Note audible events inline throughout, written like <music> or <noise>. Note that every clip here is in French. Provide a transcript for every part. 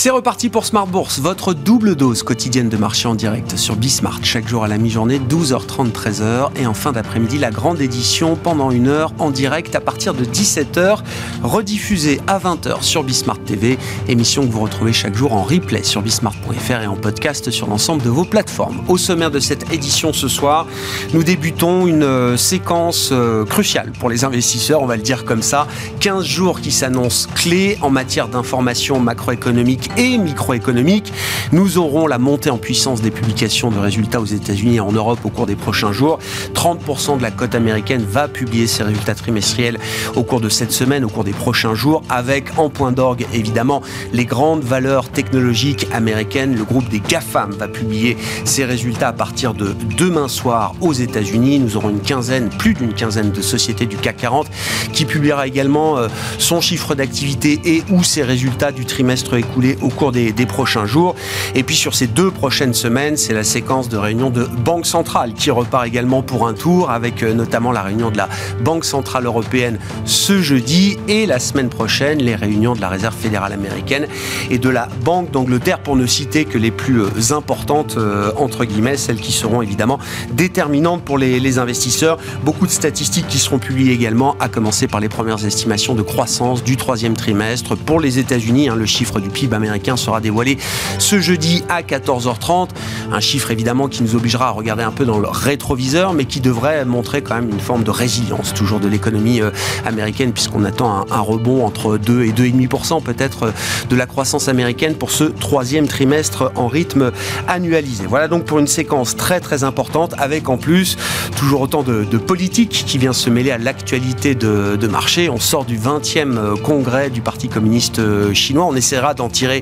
C'est reparti pour Smart Bourse, votre double dose quotidienne de marché en direct sur Bismart, chaque jour à la mi-journée, 12h30, 13h. Et en fin d'après-midi, la grande édition pendant une heure en direct à partir de 17h, rediffusée à 20h sur Bismart TV. Émission que vous retrouvez chaque jour en replay sur bismart.fr et en podcast sur l'ensemble de vos plateformes. Au sommaire de cette édition ce soir, nous débutons une euh, séquence euh, cruciale pour les investisseurs, on va le dire comme ça. 15 jours qui s'annoncent clés en matière d'information macroéconomique et microéconomique. Nous aurons la montée en puissance des publications de résultats aux États-Unis et en Europe au cours des prochains jours. 30% de la cote américaine va publier ses résultats trimestriels au cours de cette semaine, au cours des prochains jours, avec en point d'orgue évidemment les grandes valeurs technologiques américaines. Le groupe des GAFAM va publier ses résultats à partir de demain soir aux États-Unis. Nous aurons une quinzaine, plus d'une quinzaine de sociétés du CAC 40 qui publiera également euh, son chiffre d'activité et ou ses résultats du trimestre écoulé au cours des, prochains jours. Et puis sur ces deux prochaines semaines, c'est la séquence de réunions de Banque centrale qui repart également pour un tour avec euh, notamment la réunion de la Banque centrale européenne ce jeudi et la semaine prochaine les réunions de la Réserve fédérale américaine et de la Banque d'Angleterre pour ne citer que les plus euh, importantes euh, entre guillemets, celles qui seront évidemment déterminantes pour les, les investisseurs. Beaucoup de statistiques qui seront publiées également, à commencer par les premières estimations de croissance du troisième trimestre pour les États-Unis. Hein, le chiffre du PIB américain américain sera dévoilé ce jeudi à 14h30. Un chiffre évidemment qui nous obligera à regarder un peu dans le rétroviseur, mais qui devrait montrer quand même une forme de résilience toujours de l'économie euh, américaine, puisqu'on attend un, rebond entre 2 et 2,5% peut-être euh, de la croissance américaine pour ce troisième trimestre en rythme annualisé. Voilà donc pour une séquence très très importante, avec en plus toujours autant de, politique qui vient se mêler à l'actualité de, de marché. On sort du 20e euh, congrès du Parti communiste chinois. On essaiera d'en tirer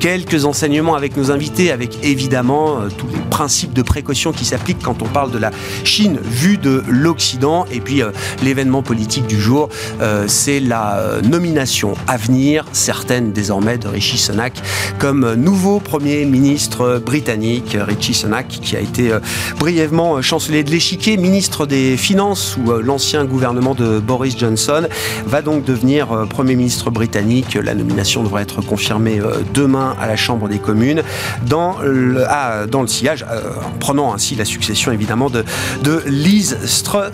quelques enseignements avec nos invités, avec évidemment euh, tous les principes de précaution qui s'appliquent quand on parle de la Chine vue de l'Occident. Et puis euh, l'événement politique du jour, euh, c'est la nomination à venir, certaine désormais, de Rishi Sunak comme nouveau Premier ministre britannique. Rishi Sunak qui a été brièvement chancelier de l'échiquier, ministre des Finances sous l'ancien gouvernement de Boris Johnson, va donc devenir Premier ministre britannique. La nomination devrait être confirmée demain à la Chambre des communes dans le, ah, dans le sillage, euh, en prenant ainsi la succession évidemment de, de, Liz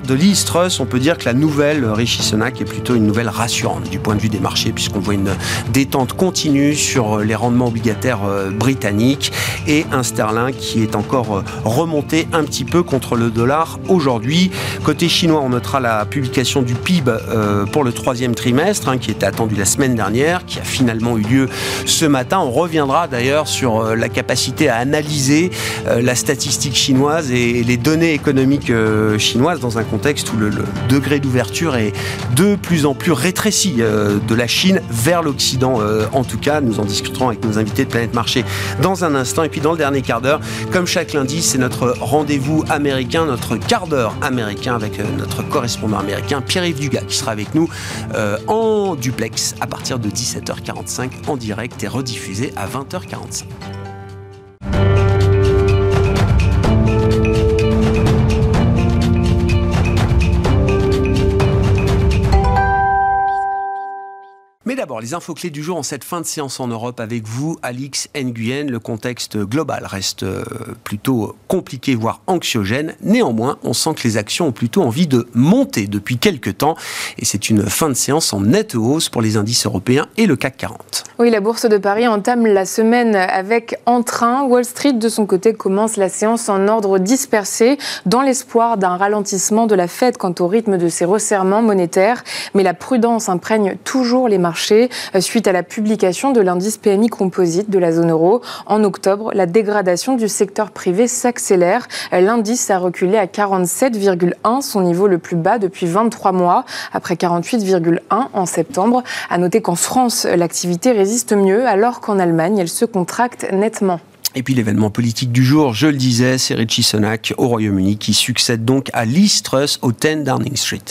de Liz Truss. On peut dire que la nouvelle Rishi Sunak est plutôt une nouvelle rassurante du point de vue des marchés puisqu'on voit une détente continue sur les rendements obligataires euh, britanniques et un sterling qui est encore euh, remonté un petit peu contre le dollar aujourd'hui. Côté chinois, on notera la publication du PIB pour le troisième trimestre hein, qui était attendu la semaine dernière, qui a finalement eu lieu ce matin. On reviendra d'ailleurs sur euh, la capacité à analyser euh, la statistique chinoise et les données économiques euh, chinoises dans un contexte où le, degré d'ouverture est de plus en plus rétréci de la Chine vers l'Occident. En tout cas, nous en discuterons avec nos invités de Planète Marché dans un instant. Et puis dans le dernier quart d'heure, comme chaque lundi, c'est notre rendez-vous américain, notre quart d'heure américain avec notre correspondant américain Pierre-Yves Dugas qui sera avec nous en duplex à partir de 17h45 en direct et diffusé à 20h45. Les infos clés du jour en cette fin de séance en Europe avec vous, Alix Nguyen. Le contexte global reste euh, plutôt compliqué, voire anxiogène. Néanmoins, on sent que les actions ont plutôt envie de monter depuis quelques temps. Et c'est une fin de séance en nette hausse pour les indices européens et le CAC 40. Oui, la bourse de Paris entame la semaine avec entrain. Wall Street, de son côté, commence la séance en ordre dispersé, dans l'espoir d'un ralentissement de la Fed quant au rythme de ses resserrements monétaires. Mais la prudence imprègne toujours les marchés euh, suite à la publication de l'indice PMI composite de la zone euro. En octobre, la dégradation du secteur privé s'accélère. L'indice a reculé à 47,1, son niveau le plus bas depuis 23 mois, après 48,1 en septembre. À noter qu'en France, l'activité résiste mieux, alors qu'en Allemagne, elle se contracte nettement. Et puis l'événement politique du jour, je le disais, c'est Richie Sunak au Royaume-Uni qui succède donc à Liz Truss au 10 Downing Street.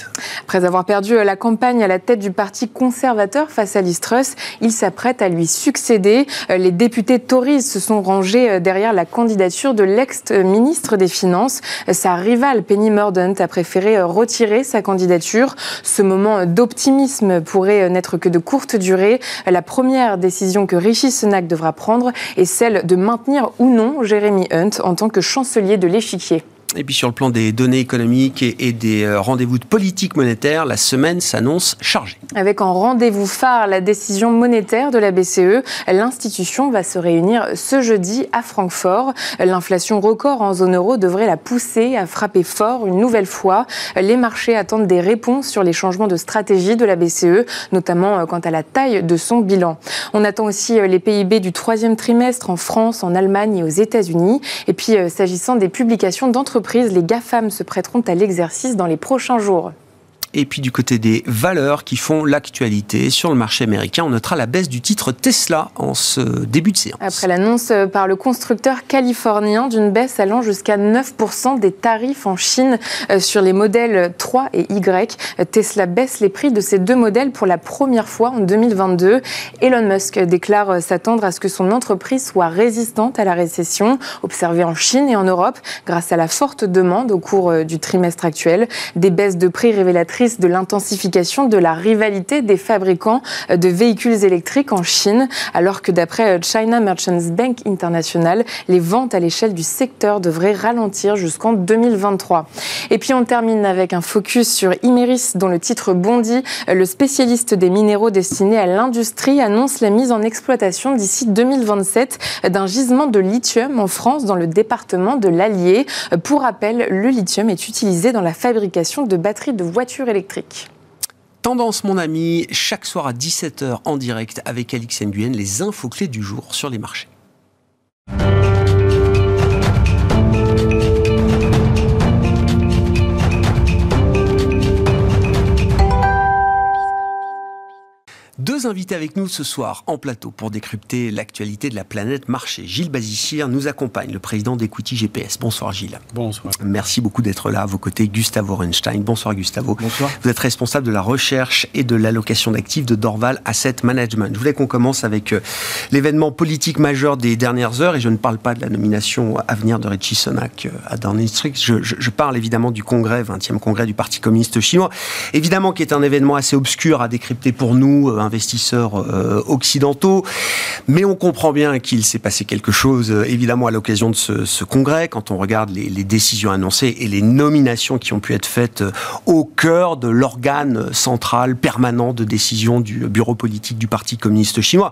Après avoir perdu la campagne à la tête du parti conservateur face à Liz Truss, il s'apprête à lui succéder. Les députés Tories se sont rangés derrière la candidature de l'ex-ministre des Finances. Sa rivale Penny Mordaunt a préféré retirer sa candidature. Ce moment d'optimisme pourrait n'être que de courte durée. La première décision que Richie Sunak devra prendre est celle de maintenir ou non Jérémy Hunt en tant que chancelier de l'échiquier. Et puis sur le plan des données économiques et, des euh, rendez-vous de politique monétaire, la semaine s'annonce chargée. Avec en rendez-vous phare la décision monétaire de la BCE, l'institution va se réunir ce jeudi à Francfort. L'inflation record en zone euro devrait la pousser à frapper fort une nouvelle fois. Les marchés attendent des réponses sur les changements de stratégie de la BCE, notamment euh, quant à la taille de son bilan. On attend aussi euh, les PIB du troisième trimestre en France, en Allemagne et aux États-Unis. Et puis s'agissant des publications d'entreprises, les GAFAM se prêteront à l'exercice dans les prochains jours. Et puis du côté des valeurs qui font l'actualité sur le marché américain, on notera la baisse du titre Tesla en ce début de séance. Après l'annonce par le constructeur californien d'une baisse allant jusqu'à 9% des tarifs en Chine euh, sur les modèles 3 et Y, Tesla baisse les prix de ces deux modèles pour la première fois en 2022. Elon Musk déclare s'attendre à ce que son entreprise soit résistante à la récession observée en Chine et en Europe grâce à la forte demande au cours euh, du trimestre actuel. Des baisses de prix révélatrices de l'intensification de la rivalité des fabricants de véhicules électriques en Chine, alors que d'après China Merchants Bank International, les ventes à l'échelle du secteur devraient ralentir jusqu'en 2023. Et puis on termine avec un focus sur Imeris, dont le titre bondit. Le spécialiste des minéraux destinés à l'industrie annonce la mise en exploitation d'ici 2027 d'un gisement de lithium en France dans le département de l'Allier. Pour rappel, le lithium est utilisé dans la fabrication de batteries de voitures Tendance, mon ami, chaque soir à 17h en direct avec Alix Nguyen, les infos clés du jour sur les marchés. Deux invités avec nous ce soir en plateau pour décrypter l'actualité de la planète marché. Gilles Bazichir nous accompagne, le président d'Equity GPS. Bonsoir Gilles. Bonsoir. Merci beaucoup d'être là à vos côtés. Gustavo Orenstein. Bonsoir Gustavo. Bonsoir. Vous êtes responsable de la recherche et de l'allocation d'actifs de Dorval Asset Management. Je voulais qu'on commence avec euh, l'événement politique majeur des dernières heures et je ne parle pas de la nomination à venir de Richie Sonak euh, à Downing Street. Je, je, je parle évidemment du congrès, 20e congrès du Parti communiste chinois. Évidemment qui est un événement assez obscur à décrypter pour nous, euh, investisseurs euh, occidentaux. Mais on comprend bien qu'il s'est passé quelque chose, euh, évidemment, à l'occasion de ce, congrès, quand on regarde les, les, décisions annoncées et les nominations qui ont pu être faites euh, au cœur de l'organe central permanent de décision du bureau politique du Parti communiste chinois.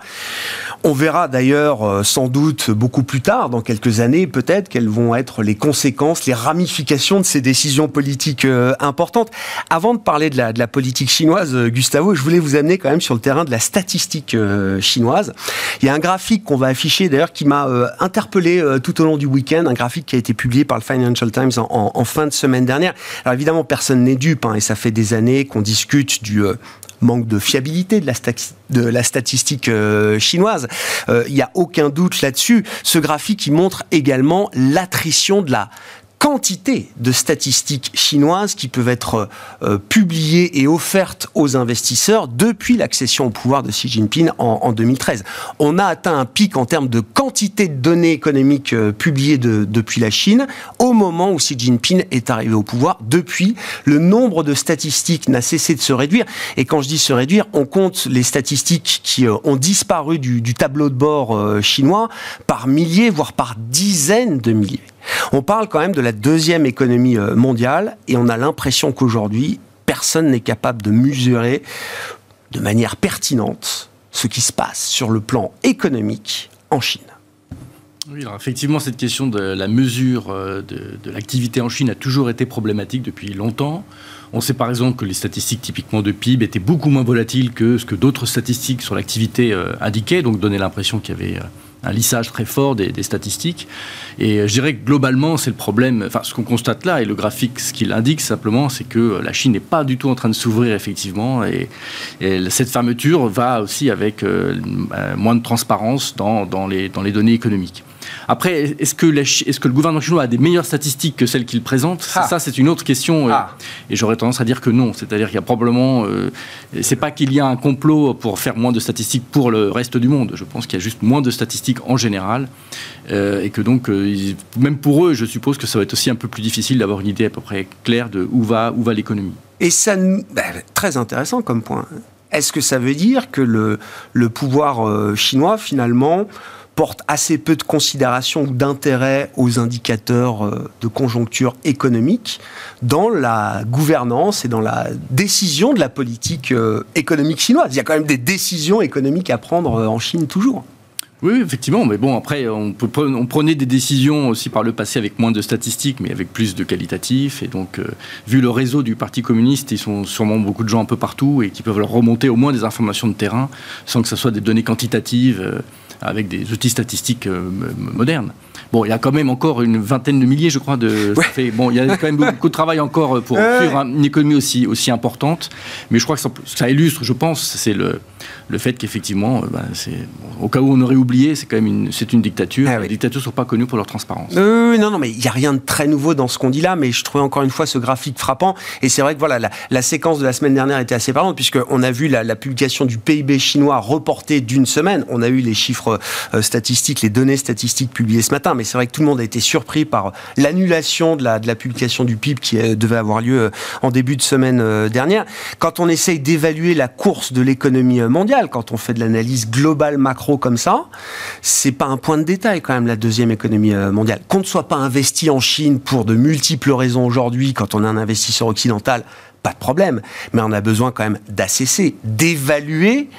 On verra d'ailleurs sans doute beaucoup plus tard, dans quelques années peut-être, quelles vont être les conséquences, les ramifications de ces décisions politiques importantes. Avant de parler de la, de la politique chinoise, Gustavo, je voulais vous amener quand même sur le terrain de la statistique euh, chinoise. Il y a un graphique qu'on va afficher d'ailleurs qui m'a euh, interpellé euh, tout au long du week-end, un graphique qui a été publié par le Financial Times en, fin de semaine dernière. Alors évidemment, personne n'est dupe, hein, et ça fait des années qu'on discute du manque de fiabilité de la, statistique chinoise. Il euh, n'y a aucun doute là-dessus. Ce graphique, il montre également l'attrition de la quantité de statistiques chinoises qui peuvent être euh, publiées et offertes aux investisseurs depuis l'accession au pouvoir de Xi Jinping en, en, 2013. On a atteint un pic en termes de quantité de données économiques euh, publiées de, depuis la Chine au moment où Xi Jinping est arrivé au pouvoir. Depuis, le nombre de statistiques n'a cessé de se réduire. Et quand je dis se réduire, on compte les statistiques qui euh, ont disparu du, tableau de bord chinois par milliers, voire par dizaines de milliers. On parle quand même de la deuxième économie euh, mondiale et on a l'impression qu'aujourd'hui, personne n'est capable de mesurer de manière pertinente ce qui se passe sur le plan économique en Chine. Oui, alors effectivement, cette question de la mesure euh, de, l'activité en Chine a toujours été problématique depuis longtemps. On sait par exemple que les statistiques typiquement de PIB étaient beaucoup moins volatiles que ce que d'autres statistiques sur l'activité euh, indiquaient, donc donnaient l'impression qu'il y avait un lissage très fort des, statistiques. Et je dirais que globalement, c'est le problème, enfin ce qu'on constate là, et le graphique, ce qu'il indique simplement, c'est que la Chine n'est pas du tout en train de s'ouvrir effectivement, et, et, cette fermeture va aussi avec euh, moins de transparence dans les données économiques. Après, est-ce que, est que, le gouvernement chinois a des meilleures statistiques que celles qu'il présente? Ah. Ça, c'est une autre question. Euh, ah. Et j'aurais tendance à dire que non. C'est-à-dire qu'il y a probablement. Euh, c'est pas qu'il y a un complot pour faire moins de statistiques pour le reste du monde. Je pense qu'il y a juste moins de statistiques en général. Euh, et que donc, même pour eux, je suppose que ça va être aussi un peu plus difficile d'avoir une idée à peu près claire de où va, où va l'économie. Et ça, ben, très intéressant comme point. Est-ce que ça veut dire que le, le pouvoir chinois, finalement, porte assez peu de considération ou d'intérêt aux indicateurs euh, de conjoncture économique dans la gouvernance et dans la décision de la politique euh, économique chinoise. Il y a quand même des décisions économiques à prendre euh, en Chine toujours. Oui, effectivement, mais bon, après, on, prenait des décisions aussi par le passé avec moins de statistiques, mais avec plus de qualitatifs. Et donc, vu le réseau du Parti communiste, ils sont sûrement beaucoup de gens un peu partout et qui peuvent leur remonter au moins des informations de terrain, sans que ce soit des données quantitatives avec des outils statistiques euh, modernes. Bon, il y a quand même encore une vingtaine de milliers, je crois, de. bon, il y a quand même beaucoup de travail encore pour faire une économie aussi, aussi importante. Mais je crois que ça, illustre, je pense, c'est le, le fait qu'effectivement, euh, bah, au cas où on aurait oublié, c'est quand même une, c'est une dictature. Ah les dictatures ne sont pas connues pour leur transparence. non, non, mais il n'y a rien de très nouveau dans ce qu'on dit là, mais je trouvais encore une fois ce graphique frappant. Et c'est vrai que voilà, la, séquence de la semaine dernière était assez parlante, puisqu'on a vu la, la, publication du PIB chinois reportée d'une semaine. On a eu les chiffres euh, statistiques, les données statistiques publiées ce matin mais c'est vrai que tout le monde a été surpris par l'annulation de la, de la publication du PIB qui euh, devait avoir lieu euh, en début de semaine euh, dernière. Quand on essaye d'évaluer la course de l'économie mondiale, quand on fait de l'analyse globale macro comme ça, c'est pas un point de détail quand même la deuxième économie mondiale. Qu'on ne soit pas investi en Chine pour de multiples raisons aujourd'hui, quand on est un investisseur occidental, pas de problème. Mais on a besoin quand même d'assesser, d'évaluer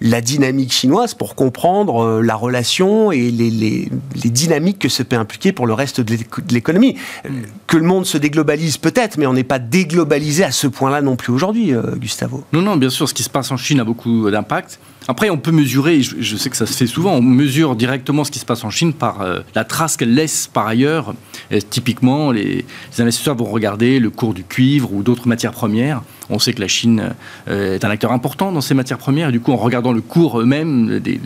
la dynamique chinoise pour comprendre euh, la relation et les, les, dynamiques que ça peut impliquer pour le reste de l'économie. Que le monde se déglobalise peut-être, mais on n'est pas déglobalisé à ce point-là non plus aujourd'hui, euh, Gustavo. Non, non, bien sûr, ce qui se passe en Chine a beaucoup d'impact. Après, on peut mesurer, je, sais que ça se fait souvent, on mesure directement ce qui se passe en Chine par euh, la trace qu'elle laisse par ailleurs. Typiquement, les, investisseurs vont regarder le cours du cuivre ou d'autres matières premières. On sait que la Chine euh, est un acteur important dans ces matières premières. Et du coup, en regardant le cours eux-mêmes, des,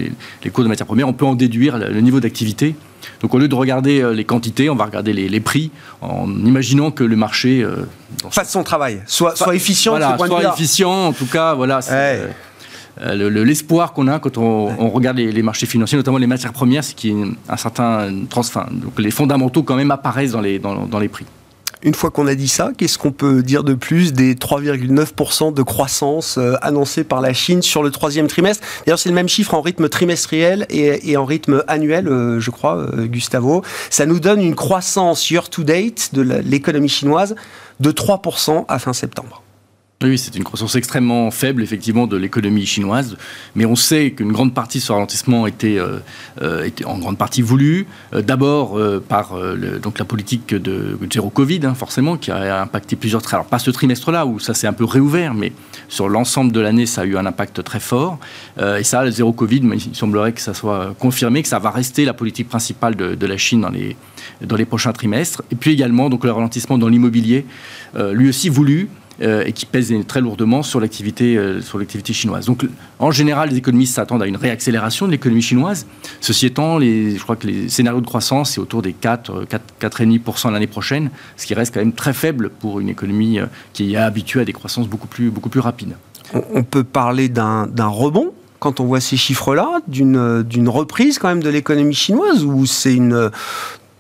cours de matières premières, on peut en déduire le, niveau d'activité. Donc au lieu de regarder euh, les quantités, on va regarder les, prix en imaginant que le marché... Fasse son travail, soit, soit efficient. Voilà, soit efficient, en tout cas, voilà. Euh, l'espoir qu'on a quand on, regarde les, marchés financiers, notamment les matières premières, c'est qu'il y ait un certain transfin. Donc les fondamentaux quand même apparaissent dans les, dans, les prix. Une fois qu'on a dit ça, qu'est-ce qu'on peut dire de plus des 3,9% de croissance euh, annoncés par la Chine sur le troisième trimestre? D'ailleurs, c'est le même chiffre en rythme trimestriel et, en rythme annuel, euh, je crois, Gustavo. Ça nous donne une croissance year-to-date de l'économie chinoise de 3% à fin septembre. Oui, c'est une croissance extrêmement faible, effectivement, de l'économie chinoise. Mais on sait qu'une grande partie de ce ralentissement était, euh, euh, en grande partie voulu. Euh, d'abord par donc la politique de, zéro Covid, hein, forcément, qui a impacté plusieurs. Alors, pas ce trimestre-là, où ça s'est un peu réouvert, mais sur l'ensemble de l'année, ça a eu un impact très fort. et ça, le zéro Covid, il semblerait que ça soit confirmé, que ça va rester la politique principale de, de la Chine dans les, dans les prochains trimestres. Et puis également, donc, le ralentissement dans l'immobilier, lui aussi voulu. Euh, et qui pèse très lourdement sur l'activité euh, sur chinoise. Donc, en général, les économistes s'attendent à une réaccélération de l'économie chinoise. Ceci étant, je crois que les scénarios de croissance c'est autour des 4, 4 4,5% l'année prochaine, ce qui reste quand même très faible pour une économie euh, qui est habituée à des croissances beaucoup plus beaucoup plus rapides. On peut parler d'un rebond quand on voit ces chiffres-là, d'une reprise quand même de l'économie chinoise, ou c'est une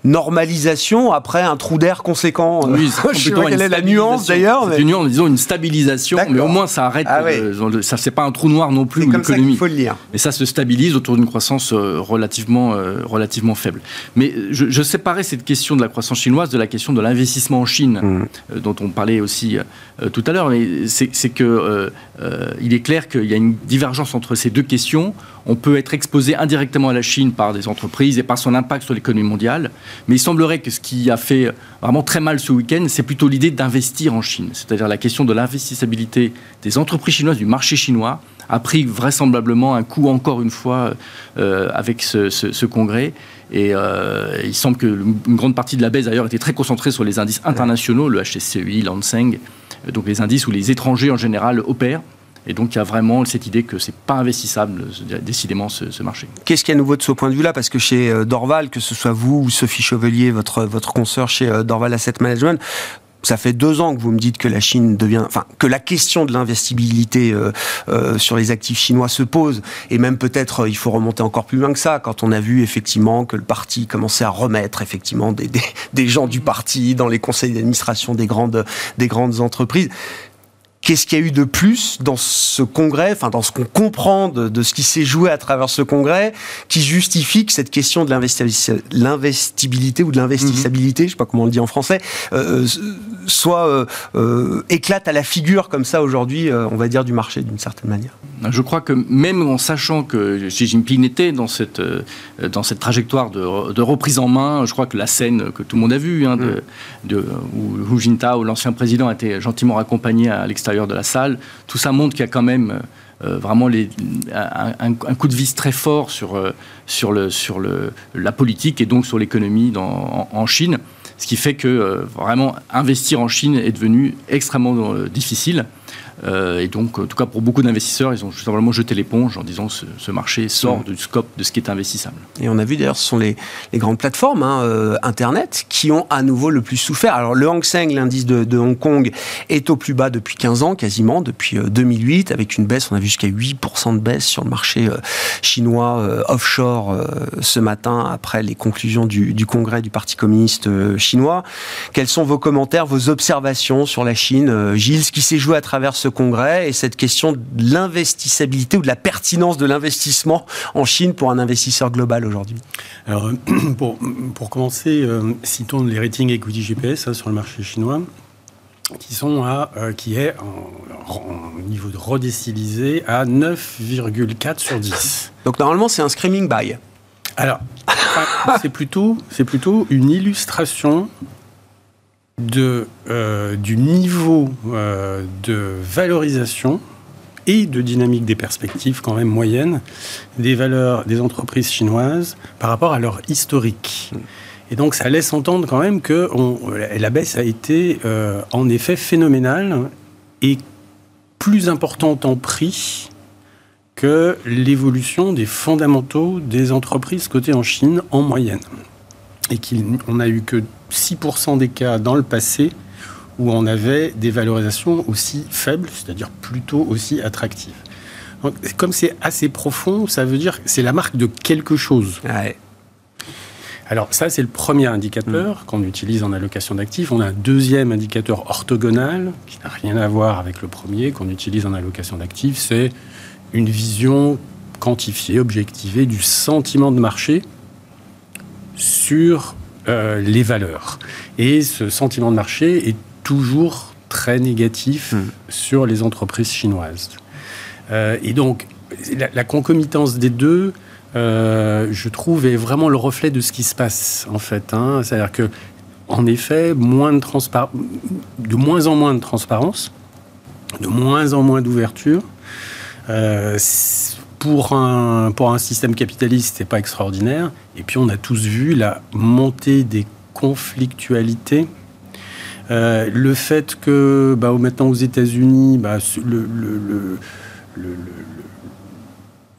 normalisation après un trou d'air conséquent. Oui, <laughs> je sais pas quelle est la nuance d'ailleurs. C'est une nuance, disons une stabilisation, mais au moins ça arrête. Ah ça c'est pas un trou noir non plus. Ça qu'il faut le lire. Mais ça se stabilise autour d'une croissance euh, relativement euh, relativement faible. Mais je, je, séparais cette question de la croissance chinoise de la question de l'investissement en Chine, mmh. euh, dont on parlait aussi tout à l'heure. Mais c'est que il est clair qu'il y a une divergence entre ces deux questions. On peut être exposé indirectement à la Chine par des entreprises et par son impact sur l'économie mondiale. Mais il semblerait que ce qui a fait vraiment très mal ce week-end, c'est plutôt l'idée d'investir en Chine. C'est-à-dire la question de l'investissabilité des entreprises chinoises, du marché chinois, a pris vraisemblablement un coup encore une fois euh, avec ce, congrès. Et euh, il semble qu'une grande partie de la baisse d'ailleurs était très concentrée sur les indices internationaux, le HSCI, l'Anseng, donc les indices où les étrangers en général opèrent. Et donc il y a vraiment cette idée que c'est pas investissable décidément ce, marché. Qu'est-ce qu'il y a nouveau de ce point de vue-là? Parce que chez euh, Dorval, que ce soit vous ou Sophie Chevelier, votre, votre consoeur chez euh, Dorval Asset Management, ça fait deux ans que vous me dites que la Chine devient, enfin, que la question de l'investibilité euh, euh, sur les actifs chinois se pose, et même peut-être euh, il faut remonter encore plus loin que ça, quand on a vu effectivement que le parti commençait à remettre effectivement des, des, des gens du parti dans les conseils d'administration des grandes, des grandes entreprises. Qu'est-ce qu'il y a eu de plus dans ce congrès, enfin dans ce qu'on comprend de, ce qui s'est joué à travers ce congrès, qui justifie que cette question de l'investibilité ou de l'investissabilité, je je sais pas comment on le dit en français, euh, euh, soit euh, éclate à la figure comme ça aujourd'hui, on va dire, du marché d'une certaine manière. Je crois que même en sachant que Xi Jinping était dans cette, dans cette trajectoire de, reprise en main, je crois que la scène que tout le monde a vue, hein, de, mm. de, où Hu Jintao, l'ancien président, a été gentiment accompagné à l'extérieur de la salle. Tout ça montre qu'il y a quand même euh, vraiment les, un, coup de vis très fort sur, euh, la politique et donc sur l'économie en, Chine. Ce qui fait que euh, vraiment investir en Chine est devenu extrêmement difficile. Euh, et donc, en tout cas, pour beaucoup d'investisseurs, ils ont tout simplement jeté l'éponge en disant que ce, marché sort mm. du scope de ce qui est investissable. Et on a vu d'ailleurs, ce sont les, grandes plateformes hein, euh, Internet qui ont à nouveau le plus souffert. Alors, le Hang Seng, l'indice de, Hong Kong, est au plus bas depuis 15 ans, quasiment, depuis 2008, euh, avec une baisse, on a vu jusqu'à 8% de baisse sur le marché chinois offshore ce matin, après les conclusions du, du, congrès du Parti communiste chinois. Quels sont vos commentaires, vos observations sur la Chine Gilles, ce qui s'est joué à travers ce congrès et cette question de l'investissabilité ou de la pertinence de l'investissement en Chine pour un investisseur global aujourd'hui Alors, <clears throat> pour, pour commencer, euh, citons les ratings equity GPS hein, sur le marché chinois qui sont à euh, qui est en, niveau de redécilisé à 9,4 sur 10. Donc normalement c'est un screaming buy. Alors <laughs> c'est plutôt c'est plutôt une illustration de, euh, du niveau euh, de valorisation et de dynamique des perspectives quand même moyennes des valeurs des entreprises chinoises par rapport à leur historique. Et donc ça laisse entendre quand même que la baisse a été euh, en effet phénoménale et plus importante en prix que l'évolution des fondamentaux des entreprises cotées en Chine en moyenne. Et qu'on n'a eu que 6% des cas dans le passé où on avait des valorisations aussi faibles, c'est-à-dire plutôt aussi attractives. comme c'est assez profond, ça veut dire que c'est la marque de quelque chose. Alors ça, c'est le premier indicateur mm. qu'on utilise en allocation d'actifs. On a un deuxième indicateur orthogonal qui n'a rien à voir avec le premier qu'on utilise en allocation d'actifs. C'est une vision quantifiée, objectivée du sentiment de marché sur euh, les valeurs. Et ce sentiment de marché est toujours très négatif hmm. sur les entreprises chinoises. Euh, et donc, la, concomitance des deux, euh, je trouve, est vraiment le reflet de ce qui se passe, en fait. Hein. C'est-à-dire que, en effet, moins de, de moins en moins de transparence, de moins en moins d'ouverture pour un, pour un système capitaliste, c'est pas extraordinaire. Et puis on a tous vu la montée des conflictualités. Euh, le fait que bah, maintenant aux États-Unis, bah, le,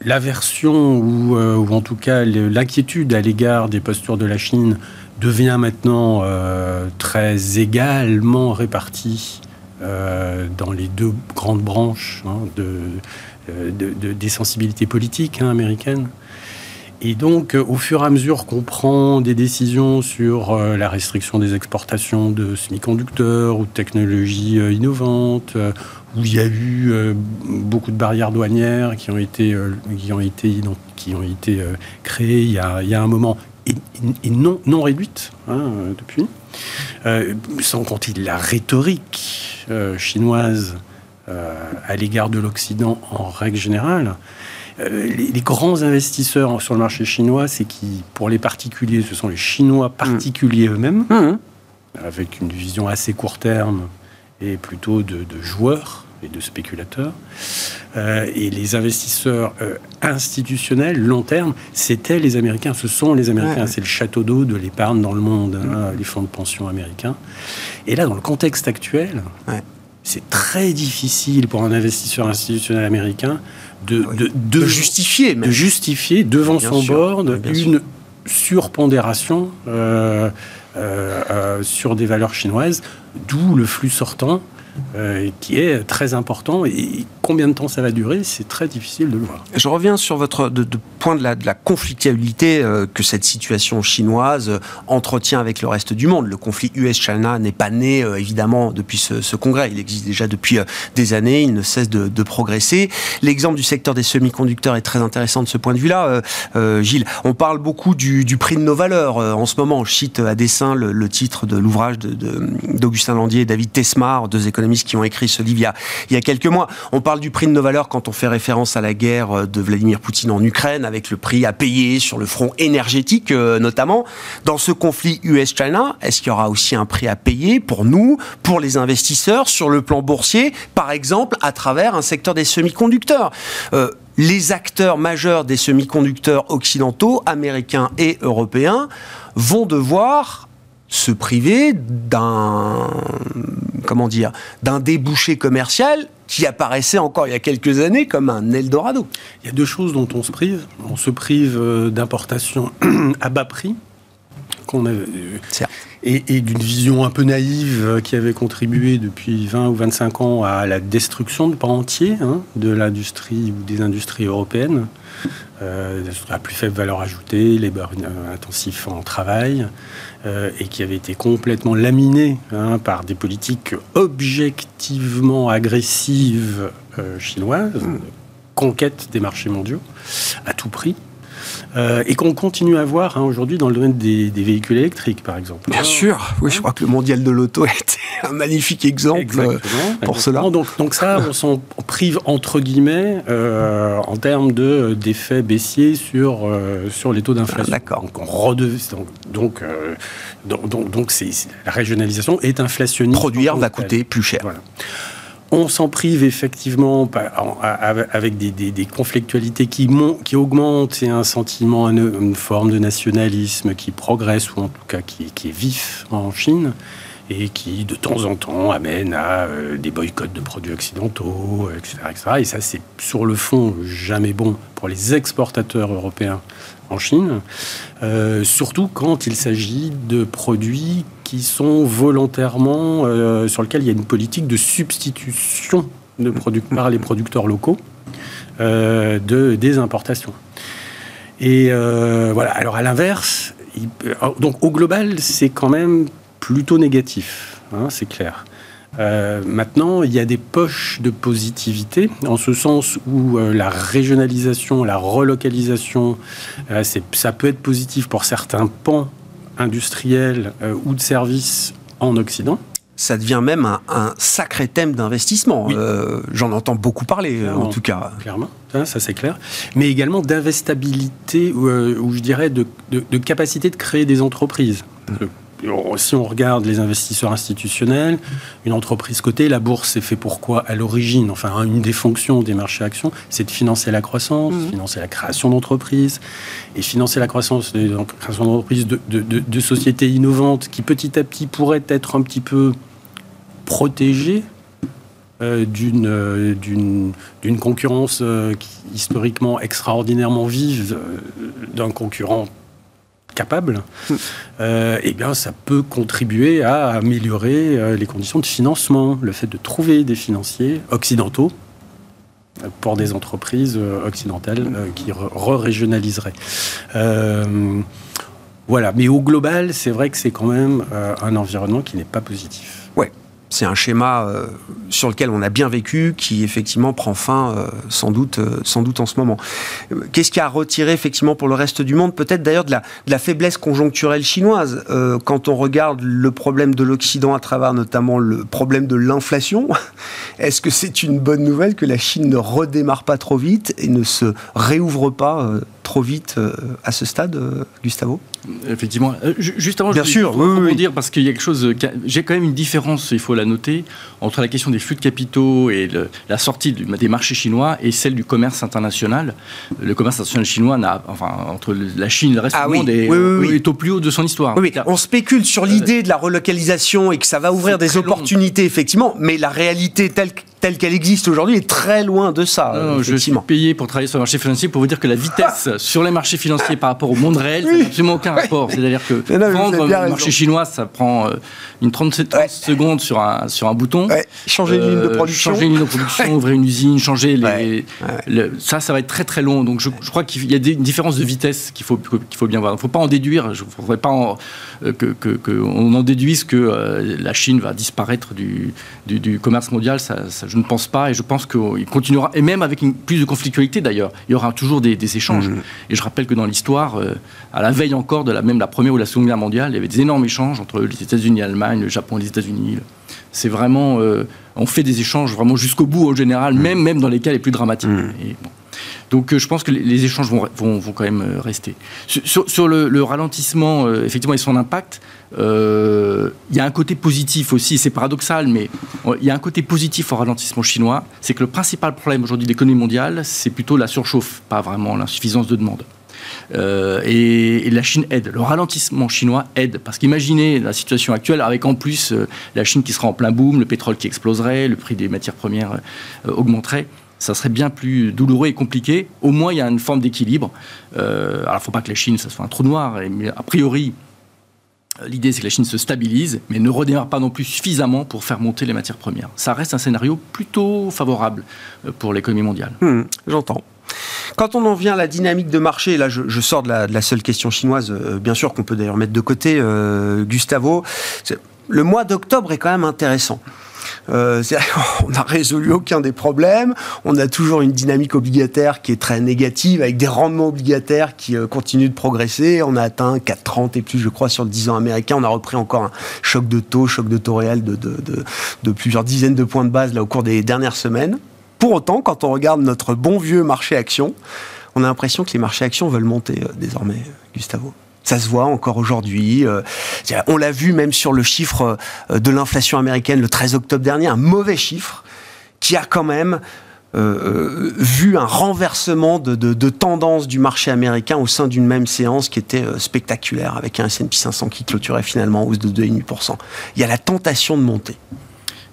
l'aversion ou, euh, ou, en tout cas l'inquiétude à l'égard des postures de la Chine devient maintenant euh, très également répartie dans les deux grandes branches hein, de, euh, de, des sensibilités politiques hein, américaines. Et donc, euh, au fur et à mesure qu'on prend des décisions sur euh, la restriction des exportations de semi-conducteurs ou de technologies innovantes, où il y a eu beaucoup de barrières douanières qui ont été, qui ont été, qui ont été créées il y, a, il y, a, un moment, et, non, non réduites hein, depuis, sans compter la rhétorique chinoise à l'égard de l'Occident en règle générale. Euh, les, grands investisseurs sur le marché chinois, c'est qui, pour les particuliers, ce sont les Chinois particuliers eux-mêmes, mmh. avec une vision assez court terme et plutôt de, joueurs et de spéculateurs. Euh, et les investisseurs institutionnels, long terme, c'était les Américains, ce sont les Américains, c'est le château d'eau de l'épargne dans le monde, hein, les fonds de pension américains. Et là, dans le contexte actuel, c'est très difficile pour un investisseur institutionnel américain de, de, justifier, de justifier devant son board une surpondération euh, euh, euh, sur des valeurs chinoises, d'où le flux sortant qui est très important. Et combien de temps ça va durer, c'est très difficile de le voir. Je reviens sur votre point de la, de conflictualité euh, que cette situation chinoise euh, entretient avec le reste du monde. Le conflit US-China n'est pas né évidemment depuis ce, congrès. Il existe déjà depuis des années. Il ne cesse de, progresser. L'exemple du secteur des semi-conducteurs est très intéressant de ce point de vue-là. Gilles, on parle beaucoup du, prix de nos valeurs en ce moment. Je cite à dessein le, titre de l'ouvrage d'Augustin Landier et David Tesmar, deux économistes qui ont écrit ce livre il y, a, quelques mois. On parle du prix de nos valeurs quand on fait référence à la guerre euh, de Vladimir Poutine en Ukraine, avec le prix à payer sur le front énergétique euh, notamment. Dans ce conflit US-China, est-ce qu'il y aura aussi un prix à payer pour nous, pour les investisseurs, sur le plan boursier, par exemple à travers un secteur des semi-conducteurs? Euh, les acteurs majeurs des semi-conducteurs occidentaux, américains et européens, vont devoir se priver d'un comment dire d'un débouché commercial qui apparaissait encore il y a quelques années comme un Eldorado. Il y a deux choses dont on se prive. On se prive euh, d'importation <clears throat> à bas prix qu'on avait et, et d'une vision un peu naïve euh, qui avait contribué depuis 20 ou 25 ans à la destruction de pans entiers hein, de l'industrie ou des industries européennes. Euh, à plus faible valeur ajoutée, les beurres intensifs en travail, euh, et qui avait été complètement laminé hein, par des politiques objectivement agressives euh, chinoises, conquête des marchés mondiaux à tout prix. Euh, et qu'on continue à voir hein, aujourd'hui dans le domaine des, véhicules électriques, par exemple. Bien sûr, oui, je crois que le mondial de l'auto a été un magnifique exemple euh, pour cela. Donc, donc ça, on s'en prive entre guillemets euh, en termes de d'effets baissiers sur sur les taux d'inflation. D'accord. Donc on donc donc donc, c'est la régionalisation est inflationniste. Produire va coûter plus cher. Voilà. On s'en prive effectivement avec des, conflictualités qui, augmentent et un sentiment, une, forme de nationalisme qui progresse ou en tout cas qui, est vif en Chine et qui de temps en temps amène à euh, des boycotts de produits occidentaux, etc. Et ça, c'est sur le fond jamais bon pour les exportateurs européens en Chine, euh, surtout quand il s'agit de produits qui sont volontairement, euh, sur lesquels il y a une politique de substitution de par les producteurs locaux euh, de, des importations. Et voilà, alors à l'inverse, donc au global, c'est quand même plutôt négatif, hein, c'est clair. Maintenant, il y a des poches de positivité, en ce sens où la régionalisation, la relocalisation, ça peut être positif pour certains pans industriels euh, ou de services en Occident ça devient même un, sacré thème d'investissement. Euh, j'en entends beaucoup parler, euh, en tout cas. Clairement, ça, c'est clair. Mais également d'investabilité, ou, je dirais de, capacité de créer des entreprises. Mmh si on regarde les investisseurs institutionnels, une entreprise cotée, la bourse c'est fait pourquoi à l'origine. Enfin, une des fonctions des marchés actions, c'est de financer la croissance, mmh. financer la création d'entreprises. Et financer la croissance, la création d'entreprises de, sociétés innovantes qui petit à petit pourraient être un petit peu protégées euh, euh, d'une concurrence euh, historiquement extraordinairement vive d'un concurrent capable, euh, eh bien, ça peut contribuer à améliorer euh, les conditions de financement, le fait de trouver des financiers occidentaux euh, pour des entreprises occidentales qui re-régionaliseraient. voilà, mais au global, c'est vrai que c'est quand même un environnement qui n'est pas positif. Ouais, c'est un schéma euh, sur lequel on a bien vécu, qui effectivement prend fin euh, sans, doute, euh, sans en ce moment. Qu'est-ce qui a retiré effectivement pour le reste du monde Peut-être d'ailleurs de la, faiblesse conjoncturelle chinoise. quand on regarde le problème de l'Occident à travers notamment le problème de l'inflation, <laughs> est-ce que c'est une bonne nouvelle que la Chine ne redémarre pas trop vite et ne se réouvre pas trop vite à ce stade, Gustavo? Effectivement. juste avant, Bien je sûr, oui, oui, dire parce qu'il y a quelque chose. J'ai quand même une différence, il faut la noter, entre la question des flux de capitaux et la sortie des marchés chinois et celle du commerce international. Le commerce international chinois n'a, enfin, entre la Chine et le reste ah du monde est, est, au plus haut de son histoire. On spécule sur l'idée de la relocalisation et que ça va ouvrir des opportunités, effectivement, mais la réalité telle telle qu'elle existe aujourd'hui est très loin de ça. je suis payé pour travailler sur le marché financier pour vous dire que la vitesse <laughs> sur les marchés financiers par rapport au monde réel, ça n'a absolument aucun rapport. C'est-à-dire que vendre le marché chinois, ça prend euh, une 37 secondes sur un, sur un bouton. Changer une ligne de euh, production. Changer une ligne de production, ouvrir une usine, changer les. ça, ça va être très très long. Donc je, crois qu'il y a une différence de vitesse qu'il faut, qu'il faut bien voir. Il ne faut pas en déduire. Il ne faudrait pas en, euh, que, que, en déduise que la Chine va disparaître du, du, commerce mondial. Ça, ça, je ne pense pas, et je pense qu'il continuera, et même avec une, plus de conflictualité d'ailleurs, il y aura toujours des, échanges. Mmh. Et je rappelle que dans l'histoire, euh, à la veille encore de la, même la Première ou la Seconde Guerre mondiale, il y avait des énormes échanges entre les États-Unis, l'Allemagne, le Japon et les États-Unis. C'est vraiment, euh, on fait des échanges vraiment jusqu'au bout en général, mmh. même, même dans les cas les plus dramatiques. Mmh. Donc euh, je pense que les, échanges vont, vont, vont, quand même euh, rester. Sur, le, ralentissement, euh, effectivement, et son impact, il y a un côté positif aussi, c'est paradoxal, mais il y a un côté positif au ralentissement chinois, c'est que le principal problème aujourd'hui de l'économie mondiale, c'est plutôt la surchauffe, pas vraiment l'insuffisance de demande. et, la Chine aide. Le ralentissement chinois aide. Parce qu'imaginez la situation actuelle avec en plus la Chine qui sera en plein boom, le pétrole qui exploserait, le prix des matières premières augmenterait ça serait bien plus douloureux et compliqué. Au moins, il y a une forme d'équilibre. Euh, alors, il ne faut pas que la Chine, ça soit un trou noir. A priori, l'idée, c'est que la Chine se stabilise, mais ne redémarre pas non plus suffisamment pour faire monter les matières premières. Ça reste un scénario plutôt favorable euh, pour l'économie mondiale. Hmm, j'entends. Quand on en vient à la dynamique de marché, là je, sors de la, seule question chinoise, euh, bien sûr qu'on peut d'ailleurs mettre de côté, Gustavo, le mois d'octobre est quand même intéressant. Euh, <laughs> on n'a résolu aucun des problèmes. On a toujours une dynamique obligataire qui est très négative, avec des rendements obligataires qui euh, continuent de progresser. On a atteint 4,30 et plus, je crois, sur le 10 ans américain. On a repris encore un choc de taux, choc de taux réel de, plusieurs dizaines de points de base là, au cours des dernières semaines. Pour autant, quand on regarde notre bon vieux marché action, on a l'impression que les marchés actions veulent monter euh, désormais, Gustavo. Ça se voit encore aujourd'hui. Euh, on l'a vu même sur le chiffre euh, de l'inflation américaine le 13 octobre dernier, un mauvais chiffre qui a quand même euh, vu un renversement de, tendance du marché américain au sein d'une même séance qui était spectaculaire, avec un S&P 500 qui clôturait finalement en hausse de 2,5%. Il y a la tentation de monter.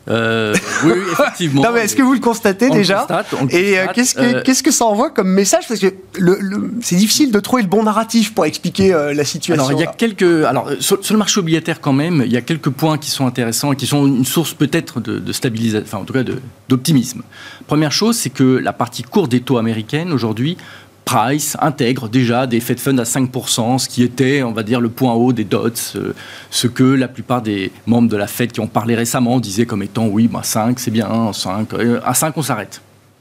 Euh, oui, <laughs> effectivement. non, mais est-ce que vous le constatez déjà Et euh, qu'est-ce, que, euh, qu'est-ce que ça envoie comme message Parce que le, c'est difficile de trouver le bon narratif pour expliquer la situation. Alors, il y a quelques. Alors, sur, le marché obligataire, quand même, il y a quelques points qui sont intéressants et qui sont une source peut-être de, stabilisation, enfin, en tout cas, d'optimisme. Première chose, c'est que la partie courte des taux américaines aujourd'hui Price intègre déjà des Fed Funds à 5%, ce qui était, on va dire, le point haut des dots, euh, ce que la plupart des membres de la Fed qui ont parlé récemment disaient comme étant oui, bah 5 c'est bien, 5, euh, à 5 on s'arrête.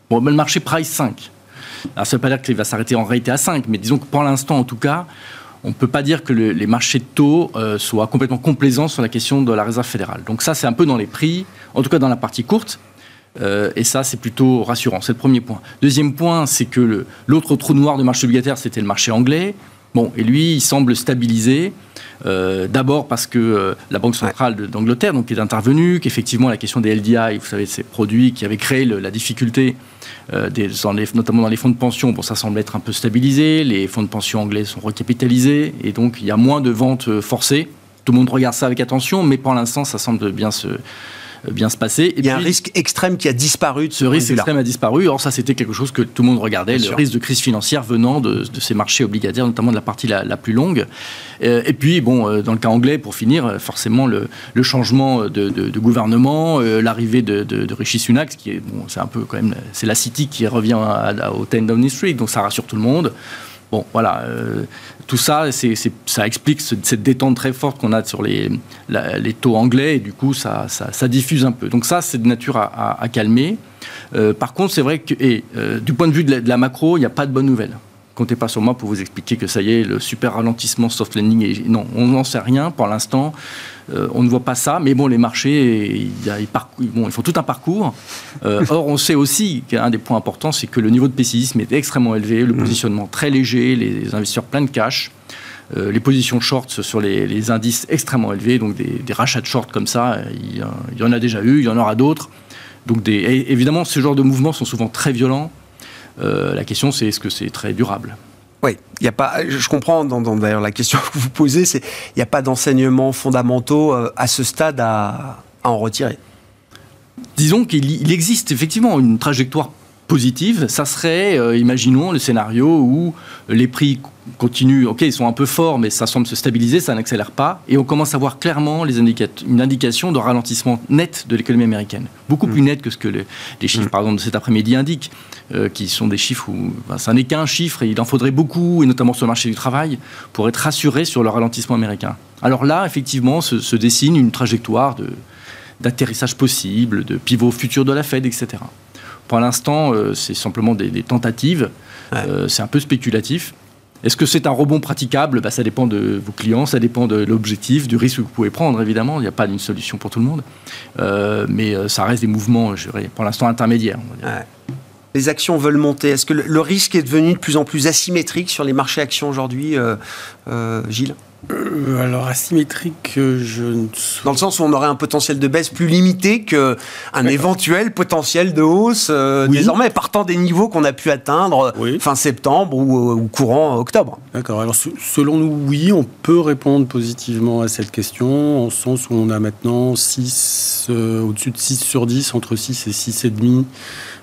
Bon, le marché Price 5. Alors ça ne veut pas dire qu'il va s'arrêter en réalité à 5, mais disons que pour l'instant en tout cas, on ne peut pas dire que les marchés de taux euh, soient complètement complaisants sur la question de la réserve fédérale. Donc ça c'est un peu dans les prix, en tout cas dans la partie courte. Euh, et ça, c'est plutôt rassurant. C'est le premier point. Deuxième point, c'est que l'autre trou noir du marché obligataire, c'était le marché anglais. Bon, et lui, il semble stabiliser. Euh, d'abord parce que euh, la Banque centrale d'Angleterre donc, est intervenue, qu'effectivement la question des LDI, vous savez, ces produits qui avaient créé la difficulté, des, notamment dans les fonds de pension, bon, ça semble être un peu stabilisé. Les fonds de pension anglais sont recapitalisés et donc il y a moins de ventes forcées. Tout le monde regarde ça avec attention, mais pour l'instant, ça semble bien se, bien se passer. Il y a un risque extrême qui a disparu de ce, risque extrême a disparu. Or, ça, c'était quelque chose que tout le monde regardait, le risque de crise financière venant de, ces marchés obligataires, notamment de la partie la, plus longue. Euh, et puis, bon, euh, dans le cas anglais, pour finir, forcément, le, changement de, gouvernement, l'arrivée de, de, Rishi Sunak, qui est, bon, c'est un peu quand même, c'est la City qui revient au 10 Downing Street, donc ça rassure tout le monde. Bon, voilà, euh, tout ça, ça explique cette détente très forte qu'on a sur les, les, taux anglais, et du coup, ça, ça, diffuse un peu. Donc ça, c'est de nature à, calmer. Euh, par contre, c'est vrai que, et, euh, du point de vue de la, macro, il n'y a pas de bonne nouvelle. Comptez pas sur moi pour vous expliquer que ça y est, le super ralentissement soft landing, non, on n'en sait rien pour l'instant. Euh, on ne voit pas ça, mais bon, les marchés, ils, font tout un parcours. Euh, or, on sait aussi qu'un des points importants, c'est que le niveau de pessimisme est extrêmement élevé, le mmh. positionnement très léger, les investisseurs pleins de cash. les positions short sur les, indices extrêmement élevés, donc des, rachats de short comme ça, il, y en a déjà eu, il y en aura d'autres. Donc évidemment, ce genre de mouvements sont souvent très violents. la question, c'est est-ce que c'est très durable? Oui, il y a pas. Je comprends. D'ailleurs, la question <laughs> que vous posez, c'est il n'y a pas d'enseignements fondamentaux euh, à ce stade à, en retirer. Disons qu'il existe effectivement une trajectoire positive. Ça serait, euh, imaginons, le scénario où les prix continuent. Ok, ils sont un peu forts, mais ça semble se stabiliser, ça n'accélère pas, et on commence à voir clairement les une indication de ralentissement net de l'économie américaine, beaucoup plus mm. net que ce que les, chiffres, mm. par exemple, de cet après-midi indiquent. Euh, qui sont des chiffres où ça n'est qu'un chiffre et il en faudrait beaucoup, et notamment sur le marché du travail, pour être rassuré sur le ralentissement américain. Alors là, effectivement, se, dessine une trajectoire d'atterrissage possible, de pivot futur de la Fed, etc. Pour l'instant, euh, c'est simplement des, tentatives, euh, c'est un peu spéculatif. Est-ce que c'est un rebond praticable? Bah, Ça dépend de vos clients, ça dépend de l'objectif, du risque que vous pouvez prendre, évidemment. Il n'y a pas d'une solution pour tout le monde. mais ça reste des mouvements, je dirais, pour l'instant intermédiaires les actions veulent monter. Est-ce que le, risque est devenu de plus en plus asymétrique sur les marchés actions aujourd'hui, euh, euh, Gilles? Euh, alors asymétrique, je ne... Dans le sens où on aurait un potentiel de baisse plus limité qu'un éventuel potentiel de hausse désormais partant des niveaux qu'on a pu atteindre fin septembre ou, courant octobre. D'accord. Alors selon nous, oui, on peut répondre positivement à cette question en sens où on a maintenant 6, au-dessus de 6 sur 10, entre 6 et 6,5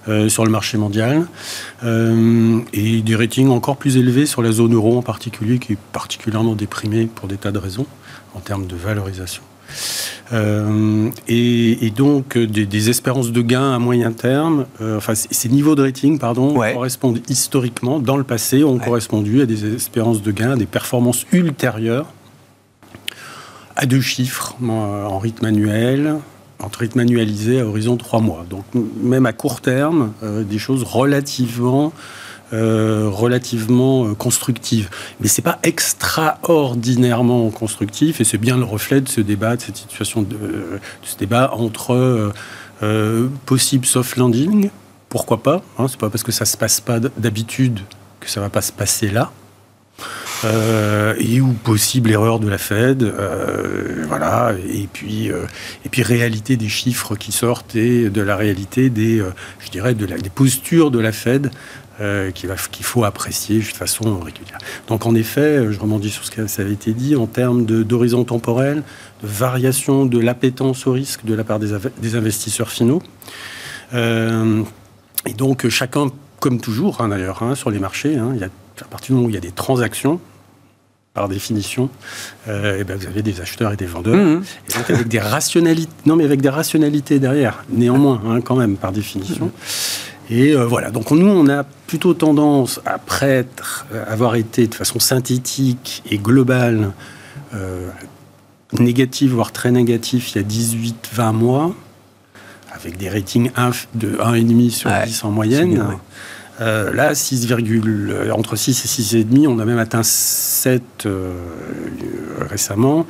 euh, sur le marché mondial, euh, et des ratings encore plus élevés sur la zone euro en particulier, qui est particulièrement déprimée pour des tas de raisons en termes de valorisation. Euh, et, donc des, espérances de gains à moyen terme, enfin ces niveaux de rating, pardon, correspondent historiquement, dans le passé, ont correspondu à des espérances de gains, à des performances ultérieures à deux chiffres en rythme annuel, entre rythme annualisé à horizon trois mois. Donc même à court terme, euh, des choses relativement euh, relativement euh, constructives. Mais c'est pas extraordinairement constructif et c'est bien le reflet de ce débat, de cette situation, de, ce débat entre possible soft landing, pourquoi pas. Hein, c'est pas parce que ça se passe pas d'habitude que ça va pas se passer là. Euh, et ou possible erreur de la Fed, euh, voilà, et puis euh, et puis réalité des chiffres qui sortent et de la réalité des, je dirais, des postures de la Fed qu'il faut apprécier de façon régulière. Donc en effet, je rebondis sur ce qui avait été dit en termes d'horizon temporel, de variation de l'appétence au risque de la part des, des investisseurs finaux. et donc chacun, comme toujours hein, d'ailleurs, hein, sur les marchés, hein, il y a à partir du moment où il y a des transactions, par définition, euh, eh ben vous avez des acheteurs et des vendeurs. Mmh. Et donc avec des rationalités, non mais avec des rationalités derrière, néanmoins, hein, quand même, par définition. Mmh. Et euh, voilà, donc nous, on a plutôt tendance, après euh, avoir été de façon synthétique et globale, négative, voire très négatif, il y a 18-20 mois, avec des ratings de 1,5 sur 10 en moyenne. Euh, là, 6, euh, entre 6 et 6,5, on a même atteint 7 euh, récemment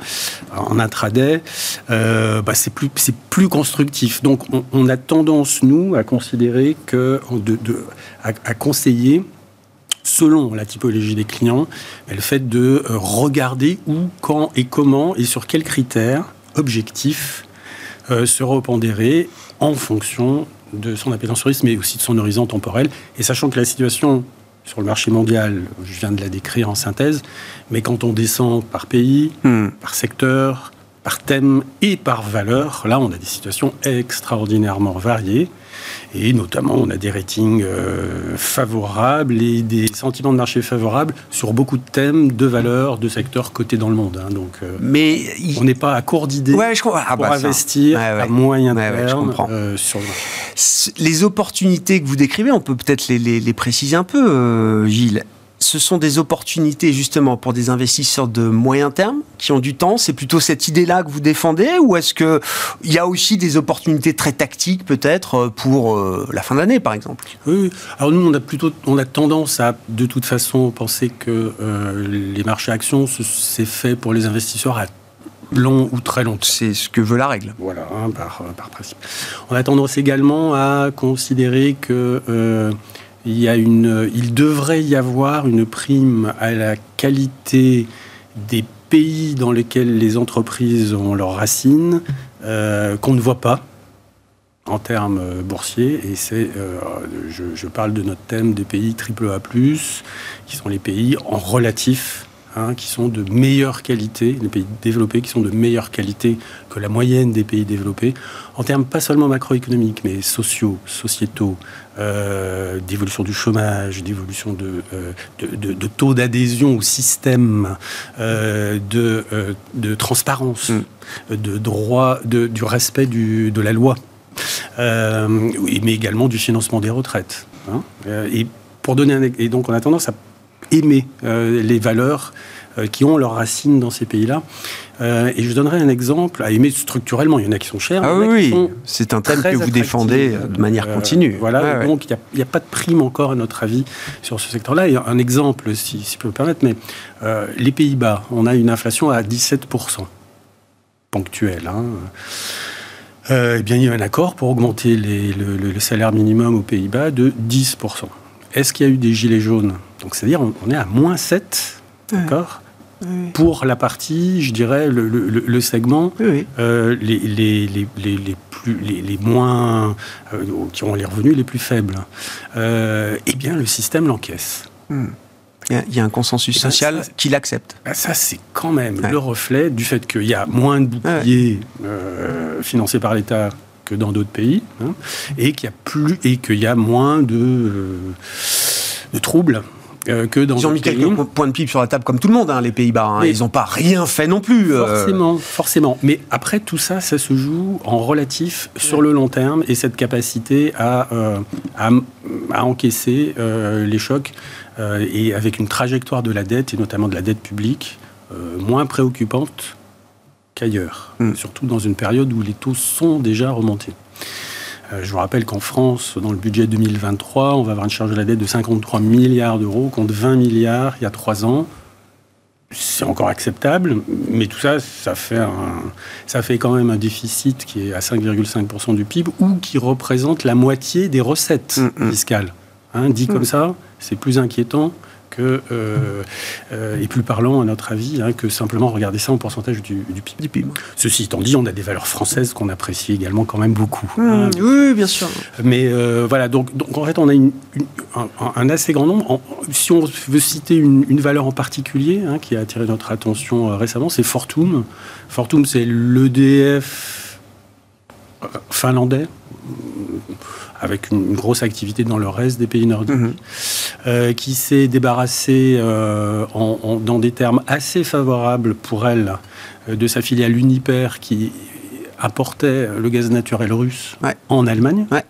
en intraday. Bah, c'est plus, constructif. Donc, on, a tendance, nous, à considérer que, à, conseiller selon la typologie des clients, le fait de regarder où, quand et comment et sur quels critères objectifs se repondérer en fonction de son appétence risque, mais aussi de son horizon temporel. Et sachant que la situation sur le marché mondial, je viens de la décrire en synthèse, mais quand on descend par pays, hmm. par secteur, par thème et par valeur, là on a des situations extraordinairement variées. Et notamment, on a des ratings euh, favorables et des sentiments de marché favorables sur beaucoup de thèmes, de valeurs, de secteurs cotés dans le monde. Hein. donc, euh, mais on n'est pas à court d'idées ah pour bah investir à moyen terme euh, sur le Les opportunités que vous décrivez, on peut peut-être les, les, préciser un peu, Gilles ce sont des opportunités justement pour des investisseurs de moyen terme qui ont du temps C'est plutôt cette idée-là que vous défendez ou est-ce qu'il y a aussi des opportunités très tactiques peut-être pour euh, la fin d'année par exemple? Oui, alors nous on a plutôt on a tendance à de toute façon penser que euh, les marchés actions c'est fait pour les investisseurs à long ou très long. C'est ce que veut la règle. Voilà, hein, par, par, principe. On a tendance également à considérer que il, y a une, il devrait y avoir une prime à la qualité des pays dans lesquels les entreprises ont leurs racines euh, qu'on ne voit pas en termes boursiers. Et c'est, euh, je, je, parle de notre thème des pays AAA+, qui sont les pays en relatif Hein, qui sont de meilleure qualité, les pays développés qui sont de meilleure qualité que la moyenne des pays développés, en termes pas seulement macroéconomiques, mais sociaux, sociétaux, euh, d'évolution du chômage, d'évolution de, euh, de, de, taux d'adhésion au système, euh, de, euh, de, transparence, mm. de droit, du respect du, de la loi, mais également du financement des retraites. Hein. et pour donner un, et donc on a tendance à aimer euh, les valeurs euh, qui ont leurs racines dans ces pays-là. Euh, et je donnerai un exemple à aimer structurellement. Il y en a qui sont chers. Ah oui, c'est un thème que vous défendez de manière continue. voilà, donc il n'y a, pas de prime encore, à notre avis, sur ce secteur-là. Et un exemple, si, si je peux me permettre, mais les Pays-Bas, on a une inflation à 17%, ponctuelle. Hein. eh bien, il y a un accord pour augmenter les, le, le, salaire minimum aux Pays-Bas de 10%. Est-ce qu'il y a eu des gilets jaunes Donc, c'est-à-dire, on, est à moins 7, d'accord Pour la partie, je dirais, le, segment, euh, les, les, les, les, plus, les, moins. Euh, qui ont les revenus les plus faibles. Euh, eh bien, le système l'encaisse. Hmm. Il y a un consensus ben, social qui l'accepte. Ben, ça, c'est quand même le reflet du fait qu'il y a moins de boucliers financés par l'État que dans d'autres pays, hein, et qu'il y a plus et qu'il y a moins de, euh, de troubles euh, que dans Ils ont mis quelques points de PIB sur la table comme tout le monde, hein, les Pays-Bas. Hein. Ils n'ont pas rien fait non plus. Euh. Forcément, forcément. Mais après, tout ça, ça se joue en relatif sur le long terme et cette capacité à, à, à, encaisser les chocs et avec une trajectoire de la dette, et notamment de la dette publique, moins préoccupante qu'ailleurs, hmm. surtout dans une période où les taux sont déjà remontés. Euh, je vous rappelle qu'en France, dans le budget 2023, on va avoir une charge de la dette de 53 milliards d'euros contre 20 milliards il y a trois ans. C'est encore acceptable, mais tout ça, ça fait, un, ça fait quand même un déficit qui est à 5,5% du PIB ou qui représente la moitié des recettes hmm, hmm. fiscales. Hein, dit comme ça, c'est plus inquiétant que, euh, euh, et plus parlant à notre avis hein, que simplement regarder ça en pourcentage du, PIB. Ceci étant dit, on a des valeurs françaises qu'on apprécie également quand même beaucoup. Mmh, hein. Oui, bien sûr. Mais euh, voilà, donc, donc, en fait, on a une, un, assez grand nombre. si on veut citer une, valeur en particulier hein, qui a attiré notre attention récemment, c'est Fortum. Fortum, c'est l'EDF finlandais avec une, grosse activité dans le reste des pays nordiques, mhm. euh, qui s'est débarrassé euh, dans des termes assez favorables pour elle euh, de sa filiale Uniper qui apportait le gaz naturel russe en Allemagne, hein,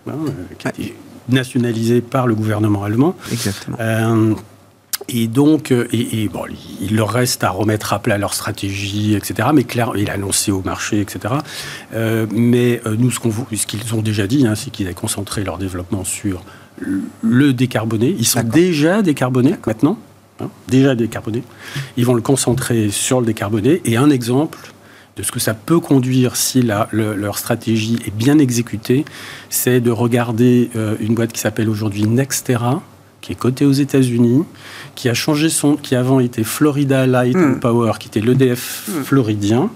qui nationalisé par le gouvernement allemand. Exactement. Et donc, euh, et, bon, il leur reste à remettre à plat leur stratégie, etc. Mais clair, il a annoncé au marché, etc. Euh, mais euh, nous, ce qu'ils ont déjà dit, hein, c'est qu'ils avaient concentré leur développement sur le décarboné. Ils sont déjà décarbonés maintenant, hein, déjà décarbonés. Ils vont le concentrer sur le décarboné. Et un exemple de ce que ça peut conduire si la, leur stratégie est bien exécutée, c'est de regarder une boîte qui s'appelle aujourd'hui Nextera qui est coté aux États-Unis, qui a changé son, qui avant était Florida Light hmm. Power, qui était l'EDF hmm. floridien,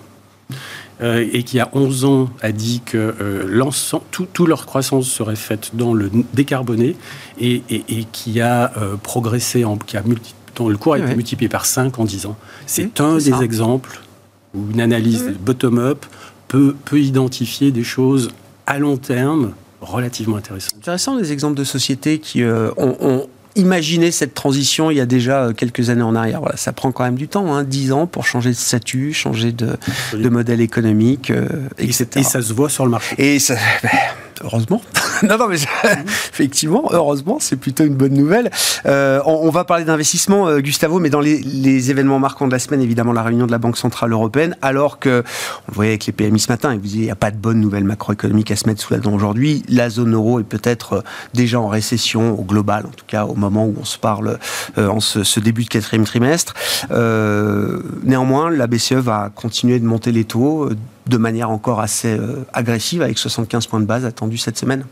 euh, et qui a 11 ans a dit que euh, toute leur croissance serait faite dans le décarboné, et, qui a euh, progressé, en, qui a dont le cours a été multiplié par 5 en 10 ans. C'est un des exemples où une analyse bottom-up peut, peut identifier des choses à long terme relativement intéressantes. Intéressant des exemples de sociétés qui ont, imaginer cette transition il y a déjà euh, quelques années en arrière. Voilà, ça prend quand même du temps, hein, 10 ans pour changer de statut, changer de, de modèle économique, euh, etc. Et, ça se voit sur le marché. Et ça, <laughs> ben, heureusement. <laughs> non, non, mais effectivement, heureusement, c'est plutôt une bonne nouvelle. Euh, on, va parler d'investissement, euh, Gustavo, mais dans les, événements marquants de la semaine, évidemment, la réunion de la Banque Centrale Européenne, alors que, on le voyait avec les PMI ce matin, et vous disiez, il n'y a pas de bonne nouvelle macroéconomique à se mettre sous la dent aujourd'hui. La zone euro est peut-être euh, déjà en récession, au global, en tout cas, au moment où on se parle, en ce, début de quatrième trimestre. néanmoins, la BCE va continuer de monter les taux de manière encore assez agressive, avec 75 points de base attendus cette semaine.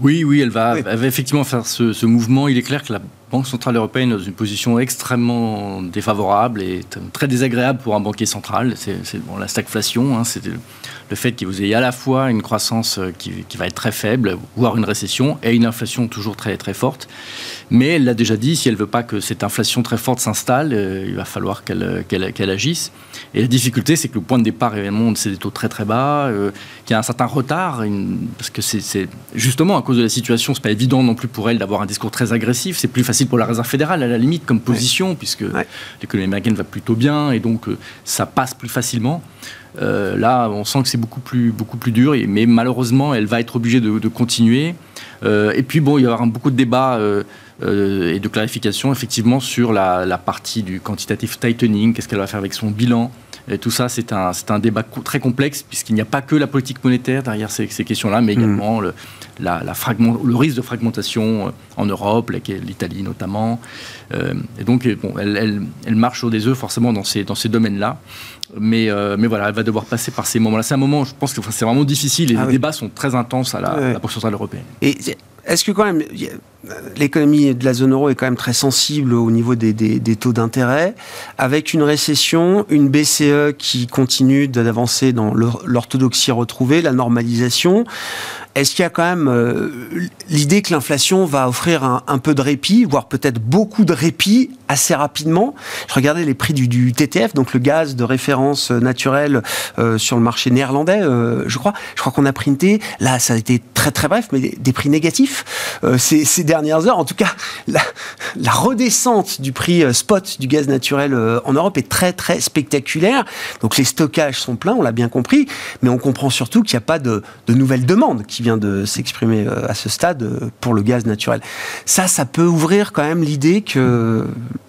Oui, oui, elle va, effectivement faire ce, mouvement. Il est clair que la Banque Centrale Européenne est dans une position extrêmement défavorable et très désagréable pour un banquier central. C'est bon, la stagflation, hein, c'est le fait que vous ayez à la fois une croissance euh, qui, va être très faible, voire une récession, et une inflation toujours très, très forte. Mais elle l'a déjà dit, si elle ne veut pas que cette inflation très forte s'installe, euh, il va falloir qu'elle qu'elle agisse. Et la difficulté, c'est que le point de départ, évidemment, c'est des taux très très bas, euh, qu'il y a un certain retard, parce que c'est justement à cause de la situation, c'est pas évident non plus pour elle d'avoir un discours très agressif. C'est plus facile pour la Réserve fédérale, à la limite, comme position, puisque l'économie américaine va plutôt bien, et donc ça passe plus facilement. Euh, là, on sent que c'est beaucoup plus, beaucoup plus dur, mais malheureusement, elle va être obligée de, continuer. Euh, et puis, bon, il y aura beaucoup de débats euh, et de clarifications, effectivement, sur la, partie du quantitative tightening, qu'est-ce qu'elle va faire avec son bilan. Et tout ça, c'est un, un, débat très complexe, puisqu'il n'y a pas que la politique monétaire derrière ces, questions-là, mais hmm. également le, la, le risque de fragmentation en Europe, l'Italie notamment. et donc, bon, elle, elle, marche au des œufs, forcément, dans ces, dans ces domaines-là. Mais, euh, mais voilà, elle va devoir passer par ces moments-là. C'est un moment, je pense que c'est vraiment difficile et les ah débats sont très intenses à la, Banque Centrale Européenne. Et est-ce que quand même, l'économie de la zone euro est quand même très sensible au niveau des, des, taux d'intérêt, avec une récession, une BCE qui continue d'avancer dans l'orthodoxie retrouvée, la normalisation est-ce qu'il y a quand même euh, l'idée que l'inflation va offrir un, peu de répit, voire peut-être beaucoup de répit assez rapidement? Je regardais les prix du, TTF, donc le gaz de référence naturelle euh, sur le marché néerlandais, euh, je crois. Je crois qu'on a printé, là ça a été très très bref, mais des, prix négatifs ces, dernières heures. En tout cas, la, la redescente du prix spot du gaz naturel en Europe est très très spectaculaire. Donc les stockages sont pleins, on l'a bien compris, mais on comprend surtout qu'il n'y a pas de, de nouvelles demandes qui vient de s'exprimer euh, à ce stade euh, pour le gaz naturel. Ça, ça peut ouvrir quand même l'idée que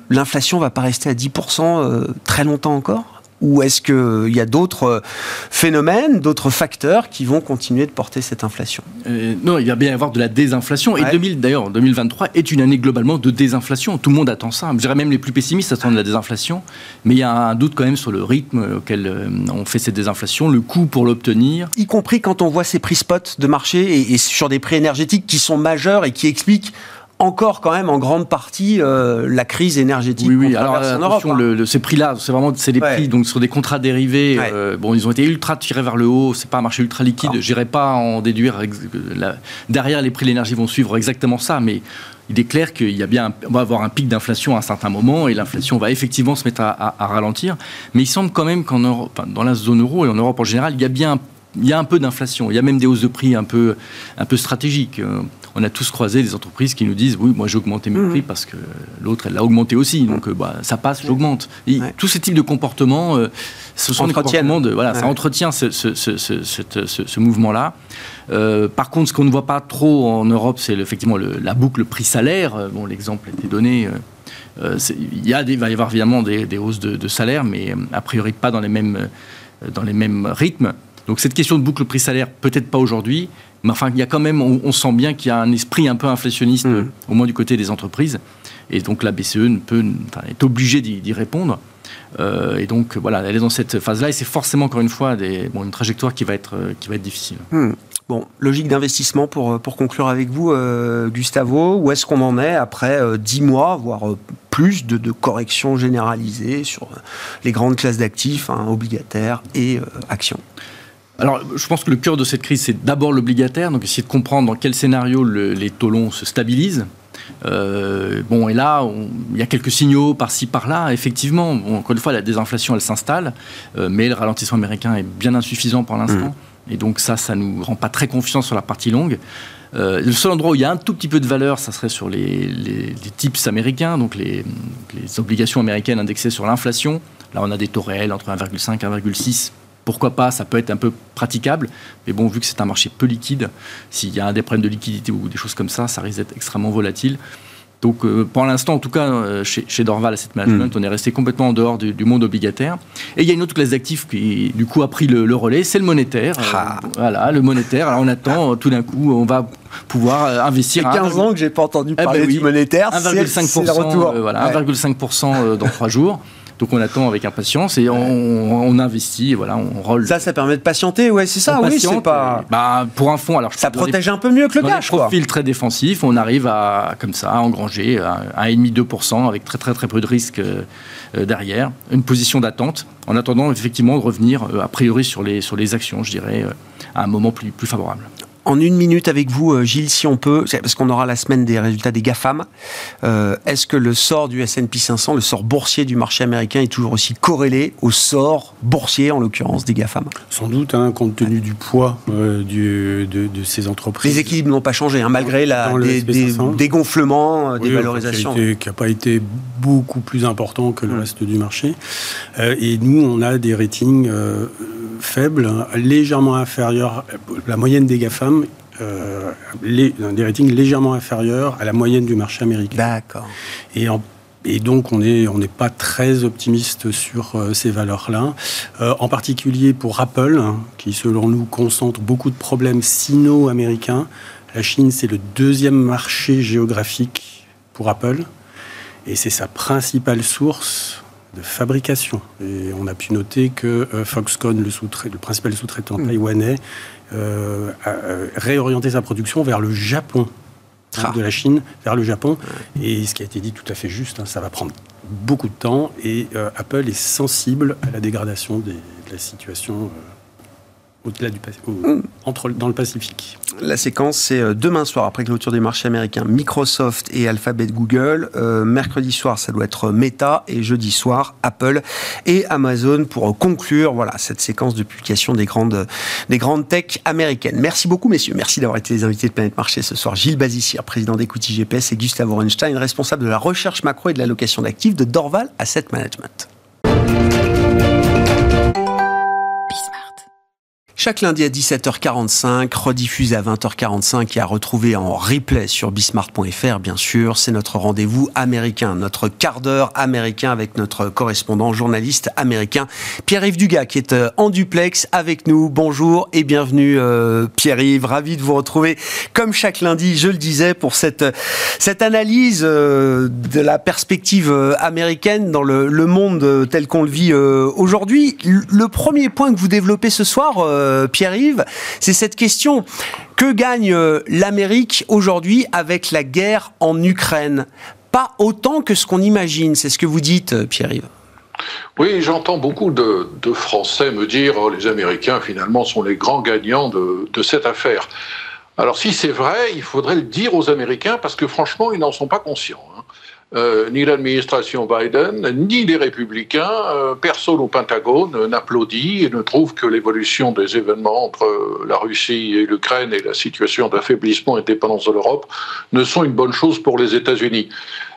l'inflation va pas rester à 10% euh, très longtemps encore? Ou est-ce qu'il y a d'autres phénomènes, d'autres facteurs qui vont continuer de porter cette inflation? Euh, Non, il va bien y avoir de la désinflation. Et 2000, d'ailleurs, 2023 est une année globalement de désinflation. Tout le monde attend ça. Je dirais même les plus pessimistes attendent la désinflation. Mais il y a un doute quand même sur le rythme auquel euh, on fait cette désinflation, le coût pour l'obtenir. Y compris quand on voit ces prix spot de marché et, et sur des prix énergétiques qui sont majeurs et qui expliquent encore quand même en grande partie euh, la crise énergétique. Oui, oui. Alors en Europe, hein. le, ces prix-là, c'est vraiment c'est des prix donc sur des contrats dérivés. Euh, bon, ils ont été ultra tirés vers le haut. C'est pas un marché ultra liquide. Je J'irai pas en déduire. derrière les prix de l'énergie vont suivre exactement ça, mais il est clair qu'il y a bien, on va avoir un pic d'inflation à un certain moment et l'inflation va effectivement se mettre à, ralentir. Mais il semble quand même qu'en Europe, dans la zone euro et en Europe en général, il y a bien il y a un peu d'inflation. Il y a même des hausses de prix un peu, un peu stratégiques. Euh, on a tous croisé des entreprises qui nous disent oui, moi j'ai augmenté mes mmh. prix parce que l'autre elle l'a augmenté aussi, donc euh, bah, ça passe, j'augmente. Tous ces types de comportements, euh, ce sont des comportements de voilà, ça entretient ce, ce, mouvement-là. Euh, par contre, ce qu'on ne voit pas trop en Europe, c'est effectivement la boucle prix-salaire. Bon, l'exemple a été donné. il, y a va y avoir évidemment des, hausses de, de, salaire, mais a priori pas dans les mêmes, dans les mêmes rythmes. Donc cette question de boucle prix-salaire, peut-être pas aujourd'hui, mais enfin, il y a quand même, on, sent bien qu'il y a un esprit un peu inflationniste, mm. au moins du côté des entreprises. Et donc la BCE ne peut, est obligée d'y répondre. Euh, et donc voilà, elle est dans cette phase-là et c'est forcément encore une fois des, bon, une trajectoire qui va être, euh, qui va être difficile. Mm. Bon, logique d'investissement pour, euh, pour conclure avec vous, Gustavo. Où est-ce qu'on en est après dix mois, voire plus, de, de corrections généralisées sur les grandes classes d'actifs, hein, obligataires et actions? Alors, je pense que le cœur de cette crise, c'est d'abord l'obligataire, donc essayer de comprendre dans quel scénario les taux longs se stabilisent. Euh, bon, et là, il y a quelques signaux par-ci, par-là. Effectivement, encore une fois, la désinflation, elle s'installe, euh, mais le ralentissement américain est bien insuffisant pour l'instant. Mmh. Et donc ça, ça nous rend pas très confiants sur la partie longue. Euh, le seul endroit où il y a un tout petit peu de valeur, ça serait sur les, les, tips américains, donc les, les obligations américaines indexées sur l'inflation. Là, on a des taux réels entre 1,5 et 1,6 pourquoi pas, ça peut être un peu praticable, mais bon, vu que c'est un marché peu liquide, s'il y a des problèmes de liquidité ou des choses comme ça, ça risque d'être extrêmement volatile. Donc, euh, pour l'instant, en tout cas, euh, chez, Dorval Asset Management, mm. on est resté complètement en dehors du, monde obligataire. Et il y a une autre classe d'actifs qui, du coup, a pris le, relais, c'est le monétaire. Ah. Euh, voilà, le monétaire. Alors, on attend, tout d'un coup, on va pouvoir investir. Ça fait 15 ans que j'ai pas entendu eh ben parler du monétaire. 1,5%, voilà, 1,5% dans 3 jours. <laughs> Donc on attend avec impatience et on, investit, voilà, on roll. Ça, ça permet de patienter, ouais, c'est ça, oui, c'est pas. Bah, pour un fonds, alors ça protège un peu mieux que le cash, quoi. profil très défensif, on arrive à, comme ça, à engranger 1,5-2% avec très très très peu de risques euh, derrière, une position d'attente, en attendant effectivement de revenir euh, a priori sur les, sur les actions, je dirais, euh, à un moment plus, plus favorable en une minute avec vous, euh, Gilles, si on peut, parce qu'on aura la semaine des résultats des GAFAM. Euh, est-ce que le sort du S&P 500, le sort boursier du marché américain est toujours aussi corrélé au sort boursier, en l'occurrence, des GAFAM? Sans doute, hein, compte tenu du poids euh, de, ces entreprises. Les équilibres n'ont pas changé, hein, malgré la, des, des, gonflements, des valorisations. Qui n'a pas été beaucoup plus important que le reste du marché. et nous, on a des ratings faibles, légèrement inférieurs, la moyenne des GAFAM, euh, les, des ratings légèrement inférieurs à la moyenne du marché américain. D'accord. Et, et donc, on n'est on pas très optimiste sur euh, ces valeurs-là. Euh, en particulier pour Apple, hein, qui, selon nous, concentre beaucoup de problèmes sino-américains. La Chine, c'est le deuxième marché géographique pour Apple. Et c'est sa principale source de fabrication. Et on a pu noter que euh, Foxconn, le, le principal sous-traitant mm. taïwanais, euh, a euh, réorienté sa production vers le Japon. Ah. de la Chine vers le Japon. Et ce qui a été dit tout à fait juste, hein, ça va prendre beaucoup de temps et Apple est sensible à la dégradation de la situation au-delà du mm. entre, dans le Pacifique. La séquence, c'est euh, demain soir, après clôture des marchés américains, Microsoft et Alphabet Google. Euh, mercredi soir, ça doit être Meta. Et jeudi soir, Apple et Amazon pour conclure voilà, cette séquence de publication des grandes, des grandes tech américaines. Merci beaucoup, messieurs. Merci d'avoir été les invités de Planète Marché ce soir. Gilles Bazissier, président d'Equity GPS, et Gustave Orenstein, responsable de la recherche macro et de l'allocation d'actifs de Dorval Asset Management. Chaque lundi à 17h45, rediffusé à 20h45 et à retrouver en replay sur bismart.fr, bien sûr. C'est notre rendez-vous américain, notre quart d'heure américain avec notre correspondant journaliste américain, Pierre-Yves Dugas, qui est euh, en duplex avec nous. Bonjour et bienvenue, euh, Pierre-Yves. Ravi de vous retrouver, comme chaque lundi, je le disais, pour cette, cette analyse euh, de la perspective américaine dans le, le monde tel qu'on le vit aujourd'hui. Le premier point que vous développez ce soir, euh, Pierre-Yves, c'est cette question. Que gagne euh, l'Amérique aujourd'hui avec la guerre en Ukraine? Pas autant que ce qu'on imagine, c'est ce que vous dites, euh, Pierre-Yves. Oui, j'entends beaucoup de, Français me dire oh, les Américains finalement sont les grands gagnants de, cette affaire. Alors si c'est vrai, il faudrait le dire aux Américains parce que franchement, ils n'en sont pas conscients. Euh, ni l'administration Biden, ni les républicains, euh, personne au Pentagone n'applaudit et ne trouve que l'évolution des événements entre la Russie et l'Ukraine et la situation d'affaiblissement et dépendance de l'Europe ne sont une bonne chose pour les États-Unis.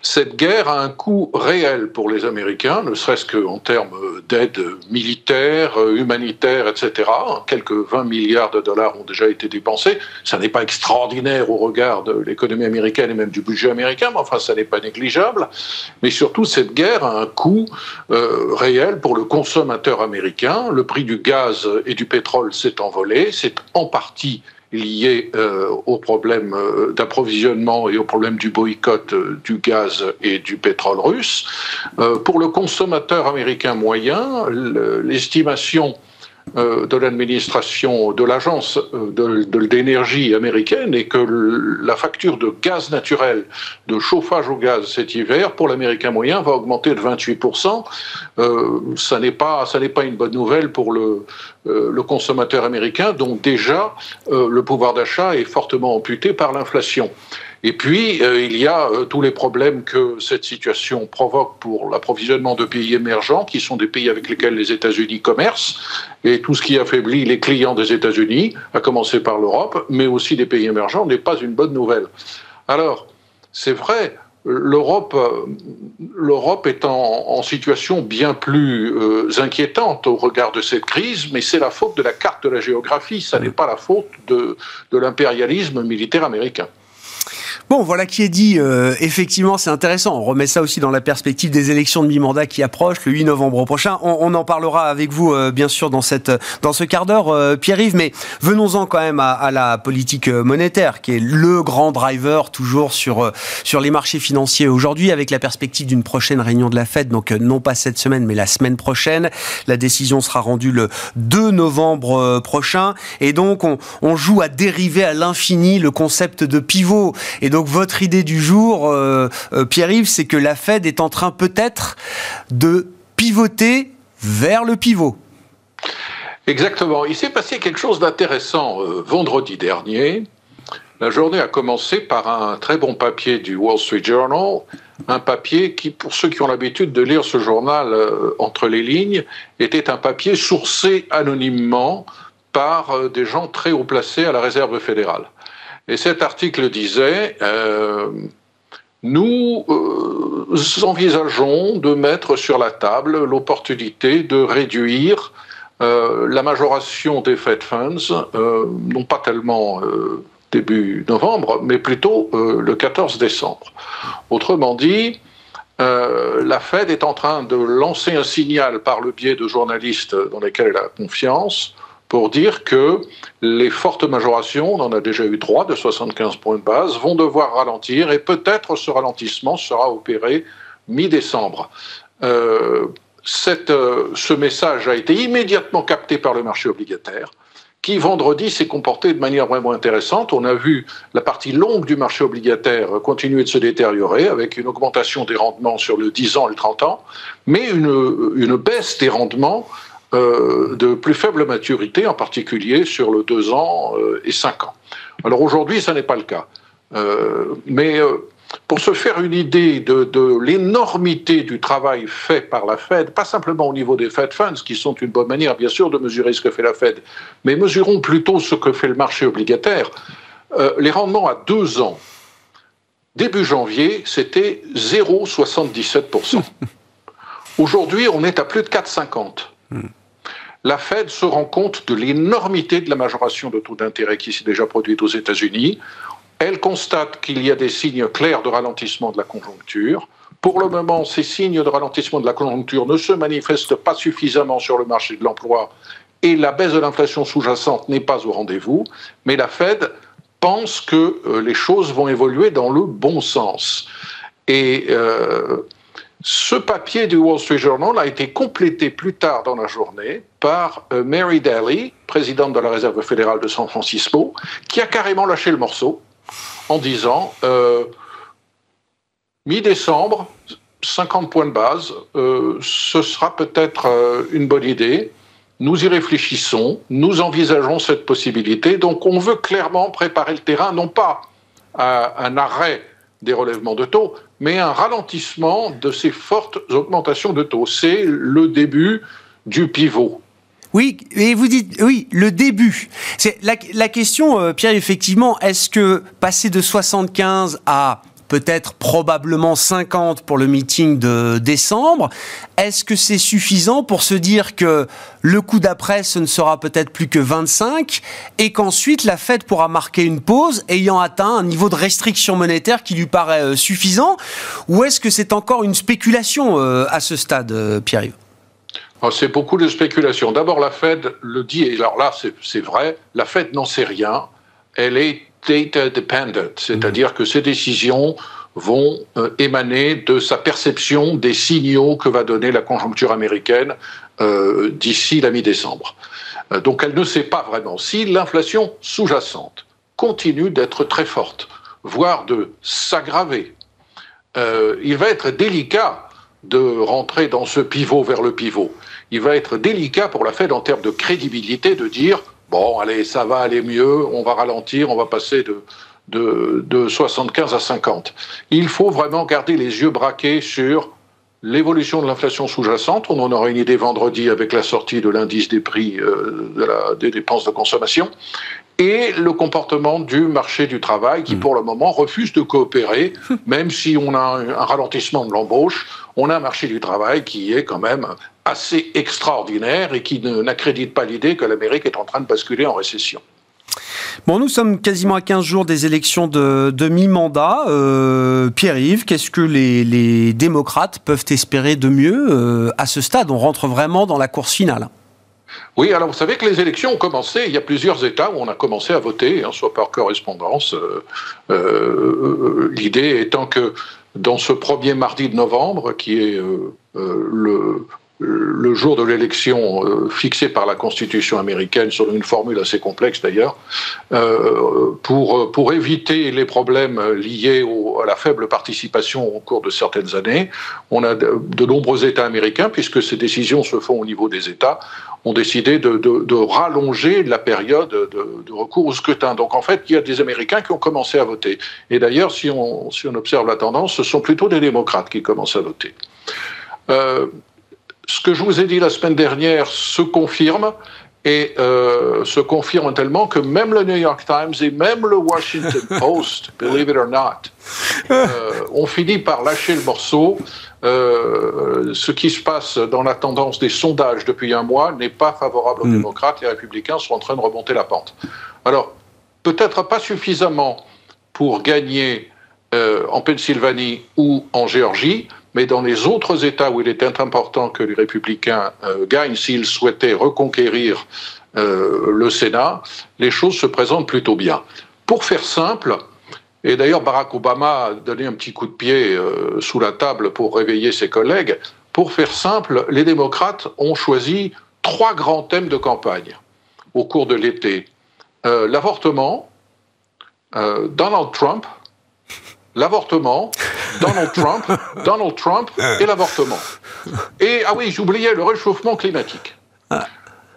Cette guerre a un coût réel pour les Américains, ne serait-ce qu'en termes d'aide militaire, humanitaire, etc. Quelques 20 milliards de dollars ont déjà été dépensés. Ça n'est pas extraordinaire au regard de l'économie américaine et même du budget américain, mais enfin, ça n'est pas négligeable. Mais surtout, cette guerre a un coût euh, réel pour le consommateur américain. Le prix du gaz et du pétrole s'est envolé. C'est en partie liées euh, au problème euh, d'approvisionnement et au problème du boycott du gaz et du pétrole russe. pour le consommateur américain moyen, l'estimation de l'administration de l'agence euh, d'énergie américaine et que la facture de gaz naturel, de chauffage au gaz cet hiver, pour l'américain moyen, va augmenter de 28%. Euh, ça n'est pas, une bonne nouvelle pour euh, le consommateur américain, dont déjà le pouvoir d'achat est fortement amputé par l'inflation. Et puis, euh, il y a euh, tous les problèmes que cette situation provoque pour l'approvisionnement de pays émergents, qui sont des pays avec lesquels les États-Unis commercent, et tout ce qui affaiblit les clients des États-Unis, à commencer par l'Europe, mais aussi des pays émergents, n'est pas une bonne nouvelle. Alors, c'est vrai, l'Europe, euh, est en, situation bien plus inquiétante au regard de cette crise, mais c'est la faute de la carte de la géographie, ça n'est pas la faute de l'impérialisme militaire américain. Bon, voilà qui est dit. Euh, effectivement, c'est intéressant. On remet ça aussi dans la perspective des élections de mi-mandat qui approchent le 8 novembre prochain. On, en parlera avec vous, euh, bien sûr, dans, cette, dans ce quart d'heure, euh, Pierre-Yves. Mais venons-en quand même à, à, la politique monétaire, qui est le grand driver toujours sur, sur les marchés financiers aujourd'hui, avec la perspective d'une prochaine réunion de la Fed. Donc, non pas cette semaine, mais la semaine prochaine. La décision sera rendue le 2 novembre prochain. Et donc, on, on joue à dériver à l'infini le concept de pivot. Et donc, donc votre idée du jour, euh, euh, Pierre-Yves, c'est que la Fed est en train peut-être de pivoter vers le pivot. Exactement. Il s'est passé quelque chose d'intéressant euh, vendredi dernier. La journée a commencé par un très bon papier du Wall Street Journal, un papier qui, pour ceux qui ont l'habitude de lire ce journal entre les lignes, était un papier sourcé anonymement par des gens très haut placés à la Réserve fédérale. Et cet article disait, euh, nous euh, envisageons de mettre sur la table l'opportunité de réduire euh, la majoration des Fed Funds, non pas tellement début novembre, mais plutôt le 14 décembre. Autrement dit, la Fed est en train de lancer un signal par le biais de journalistes dans lesquels elle a confiance pour dire que les fortes majorations, on en a déjà eu trois de 75 points de base, vont devoir ralentir et peut-être ce ralentissement sera opéré mi-décembre. Euh, euh, ce message a été immédiatement capté par le marché obligataire qui vendredi s'est comporté de manière vraiment intéressante. On a vu la partie longue du marché obligataire continuer de se détériorer avec une augmentation des rendements sur le 10 ans et le 30 ans, mais une, une baisse des rendements euh, de plus faible maturité, en particulier sur le 2 ans euh, et 5 ans. Alors aujourd'hui, ça n'est pas le cas. Euh, mais pour se faire une idée de, de l'énormité du travail fait par la Fed, pas simplement au niveau des Fed Funds, qui sont une bonne manière, bien sûr, de mesurer ce que fait la Fed, mais mesurons plutôt ce que fait le marché obligataire. les rendements à 2 ans, début janvier, c'était 0,77%. <laughs> Aujourd'hui, on est à plus de 4,50% la Fed se rend compte de l'énormité de la majoration de taux d'intérêt qui s'est déjà produite aux États-Unis. Elle constate qu'il y a des signes clairs de ralentissement de la conjoncture. Pour le moment, ces signes de ralentissement de la conjoncture ne se manifestent pas suffisamment sur le marché de l'emploi et la baisse de l'inflation sous-jacente n'est pas au rendez-vous, mais la Fed pense que euh, les choses vont évoluer dans le bon sens. Euh, ce papier du Wall Street Journal a été complété plus tard dans la journée par euh, Mary Daly, présidente de la Réserve fédérale de San Francisco, qui a carrément lâché le morceau en disant euh, mi-décembre, 50 points de base, euh, ce sera peut-être une bonne idée. Nous y réfléchissons, nous envisageons cette possibilité. Donc on veut clairement préparer le terrain, non pas à un arrêt des relèvements de taux, mais un ralentissement de ces fortes augmentations de taux. C'est le début du pivot. Oui, et vous dites, oui, le début. C'est la, question, euh, Pierre, effectivement, est-ce que passer de 75 à peut-être probablement 50 pour le meeting de décembre. Est-ce que c'est suffisant pour se dire que le coup d'après, ce ne sera peut-être plus que 25 et qu'ensuite la Fed pourra marquer une pause ayant atteint un niveau de restriction monétaire qui lui paraît euh, suffisant? Ou est-ce que c'est encore une spéculation euh, à ce stade, euh, Pierre-Yves? Ah, c'est beaucoup de spéculation. D'abord, la Fed le dit, et alors là, c'est vrai, la Fed n'en sait rien. Elle est data dependent, c'est-à-dire que ces décisions vont euh, émaner de sa perception des signaux que va donner la conjoncture américaine euh, d'ici la mi-décembre. Euh, donc elle ne sait pas vraiment si l'inflation sous-jacente continue d'être très forte, voire de s'aggraver. il va être délicat de rentrer dans ce pivot vers le pivot. Il va être délicat pour la Fed en termes de crédibilité de dire Bon, allez, ça va aller mieux, on va ralentir, on va passer de, de, 75 à 50. Il faut vraiment garder les yeux braqués sur l'évolution de l'inflation sous-jacente. On en aura une idée vendredi avec la sortie de l'indice des prix euh, des dépenses de consommation et le comportement du marché du travail qui, hmm. pour le moment, refuse de coopérer, <laughs> même si on a un, ralentissement de l'embauche, on a un marché du travail qui est quand même assez extraordinaire et qui n'accrédite pas l'idée que l'Amérique est en train de basculer en récession. Bon, nous sommes quasiment à 15 jours des élections de, mi-mandat. Euh, Pierre-Yves, qu'est-ce que les, démocrates peuvent espérer de mieux euh, à ce stade? On rentre vraiment dans la course finale. Oui, alors vous savez que les élections ont commencé, il y a plusieurs États où on a commencé à voter, hein, soit par correspondance. L'idée étant que dans ce premier mardi de novembre, qui est le, le jour de l'élection euh, fixée par la Constitution américaine, sur une formule assez complexe d'ailleurs, euh, pour, pour éviter les problèmes liés à la faible participation au cours de certaines années. On a de, nombreux États américains, puisque ces décisions se font au niveau des États, ont décidé de, de, rallonger la période de, recours au scrutin. Donc en fait, il y a des Américains qui ont commencé à voter. Et d'ailleurs, si on, si on observe la tendance, ce sont plutôt des démocrates qui commencent à voter. Euh, ce que je vous ai dit la semaine dernière se confirme et euh, se confirme tellement que même le New York Times et même le Washington <laughs> Post, believe it or not, euh, ont fini par lâcher le morceau. Euh, ce qui se passe dans la tendance des sondages depuis un mois n'est pas favorable aux hmm. démocrates. Les républicains sont en train de remonter la pente. Alors, peut-être pas suffisamment pour gagner en Pennsylvanie ou en Géorgie, mais dans les autres États où il était important que les républicains euh, gagnent s'ils souhaitaient reconquérir euh, le Sénat, les choses se présentent plutôt bien. Pour faire simple, et d'ailleurs Barack Obama a donné un petit coup de pied euh, sous la table pour réveiller ses collègues, pour faire simple, les démocrates ont choisi trois grands thèmes de campagne au cours de l'été. L'avortement, Donald Trump, l'avortement, Donald Trump, <laughs> Donald Trump et l'avortement. Et, ah oui, j'oubliais le réchauffement climatique. Ah.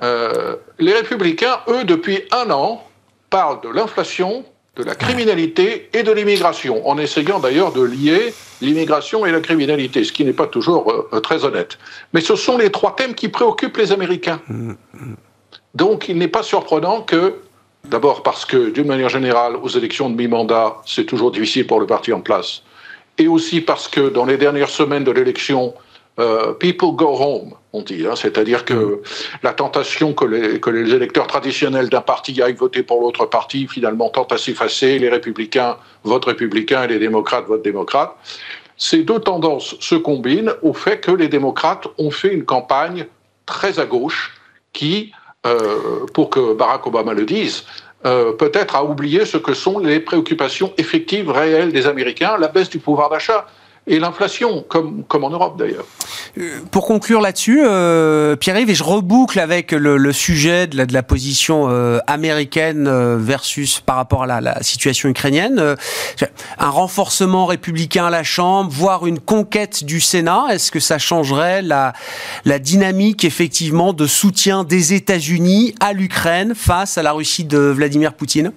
Euh, les républicains, eux, depuis un an, parlent de l'inflation, de la criminalité et de l'immigration, en essayant d'ailleurs de lier l'immigration et la criminalité, ce qui n'est pas toujours euh, très honnête. Mais ce sont les trois thèmes qui préoccupent les Américains. Mm, mm. Donc il n'est pas surprenant que D'abord parce que, d'une manière générale, aux élections de mi-mandat, c'est toujours difficile pour le parti en place. Et aussi parce que dans les dernières semaines de l'élection, euh, people go home, on dit. Hein, C'est-à-dire que la tentation que les, que les électeurs traditionnels d'un parti aillent voter pour l'autre parti, finalement, tente à s'effacer. Les républicains votent républicains et les démocrates votent démocrates. Ces deux tendances se combinent au fait que les démocrates ont fait une campagne très à gauche qui euh, pour que Barack Obama le dise, euh, peut-être à oublier ce que sont les préoccupations effectives, réelles des Américains, la baisse du pouvoir d'achat et l'inflation, comme, comme en Europe d'ailleurs. Euh, pour conclure là-dessus, euh, Pierre-Yves, et je reboucle avec le, sujet de la, de la position euh, américaine euh, versus par rapport à la, la situation ukrainienne, un renforcement républicain à la Chambre, voire une conquête du Sénat, est-ce que ça changerait la, la dynamique effectivement de soutien des États-Unis à l'Ukraine face à la Russie de Vladimir Poutine?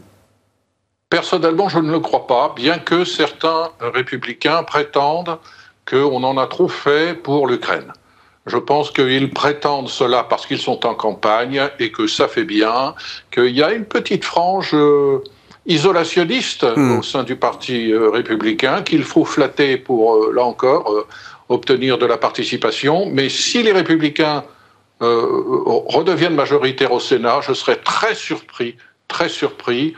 Personnellement, je ne le crois pas, bien que certains républicains prétendent qu'on en a trop fait pour l'Ukraine. Je pense qu'ils prétendent cela parce qu'ils sont en campagne et que ça fait bien, qu'il y a une petite frange euh, isolationniste hmm. au sein du Parti euh, républicain qu'il faut flatter pour, euh, là encore, obtenir de la participation. Mais si les républicains redeviennent majoritaires au Sénat, je serais très surpris, très surpris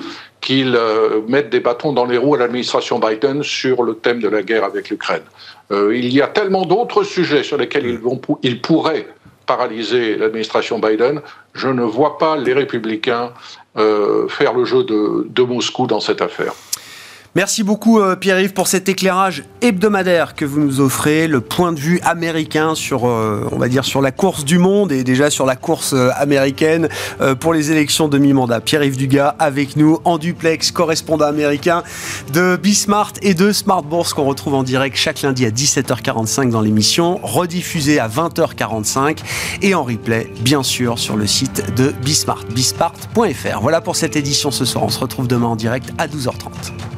qu'ils euh, mettent des bâtons dans les roues à l'administration Biden sur le thème de la guerre avec l'Ukraine. Euh, il y a tellement d'autres sujets sur lesquels ils, vont, ils pourraient paralyser l'administration Biden. Je ne vois pas les républicains euh, faire le jeu de, de Moscou dans cette affaire. Merci beaucoup euh, Pierre-Yves pour cet éclairage hebdomadaire que vous nous offrez, le point de vue américain sur, euh, on va dire, sur la course du monde et déjà sur la course euh, américaine pour les élections de mi-mandat. Pierre-Yves Dugas avec nous en duplex, correspondant américain de Bismart et de Smart Bourse qu'on retrouve en direct chaque lundi à 17h45 dans l'émission, rediffusée à 20h45 et en replay, bien sûr, sur le site de Bismart, bismart.fr. Voilà pour cette édition ce soir. On se retrouve demain en direct à 12h30.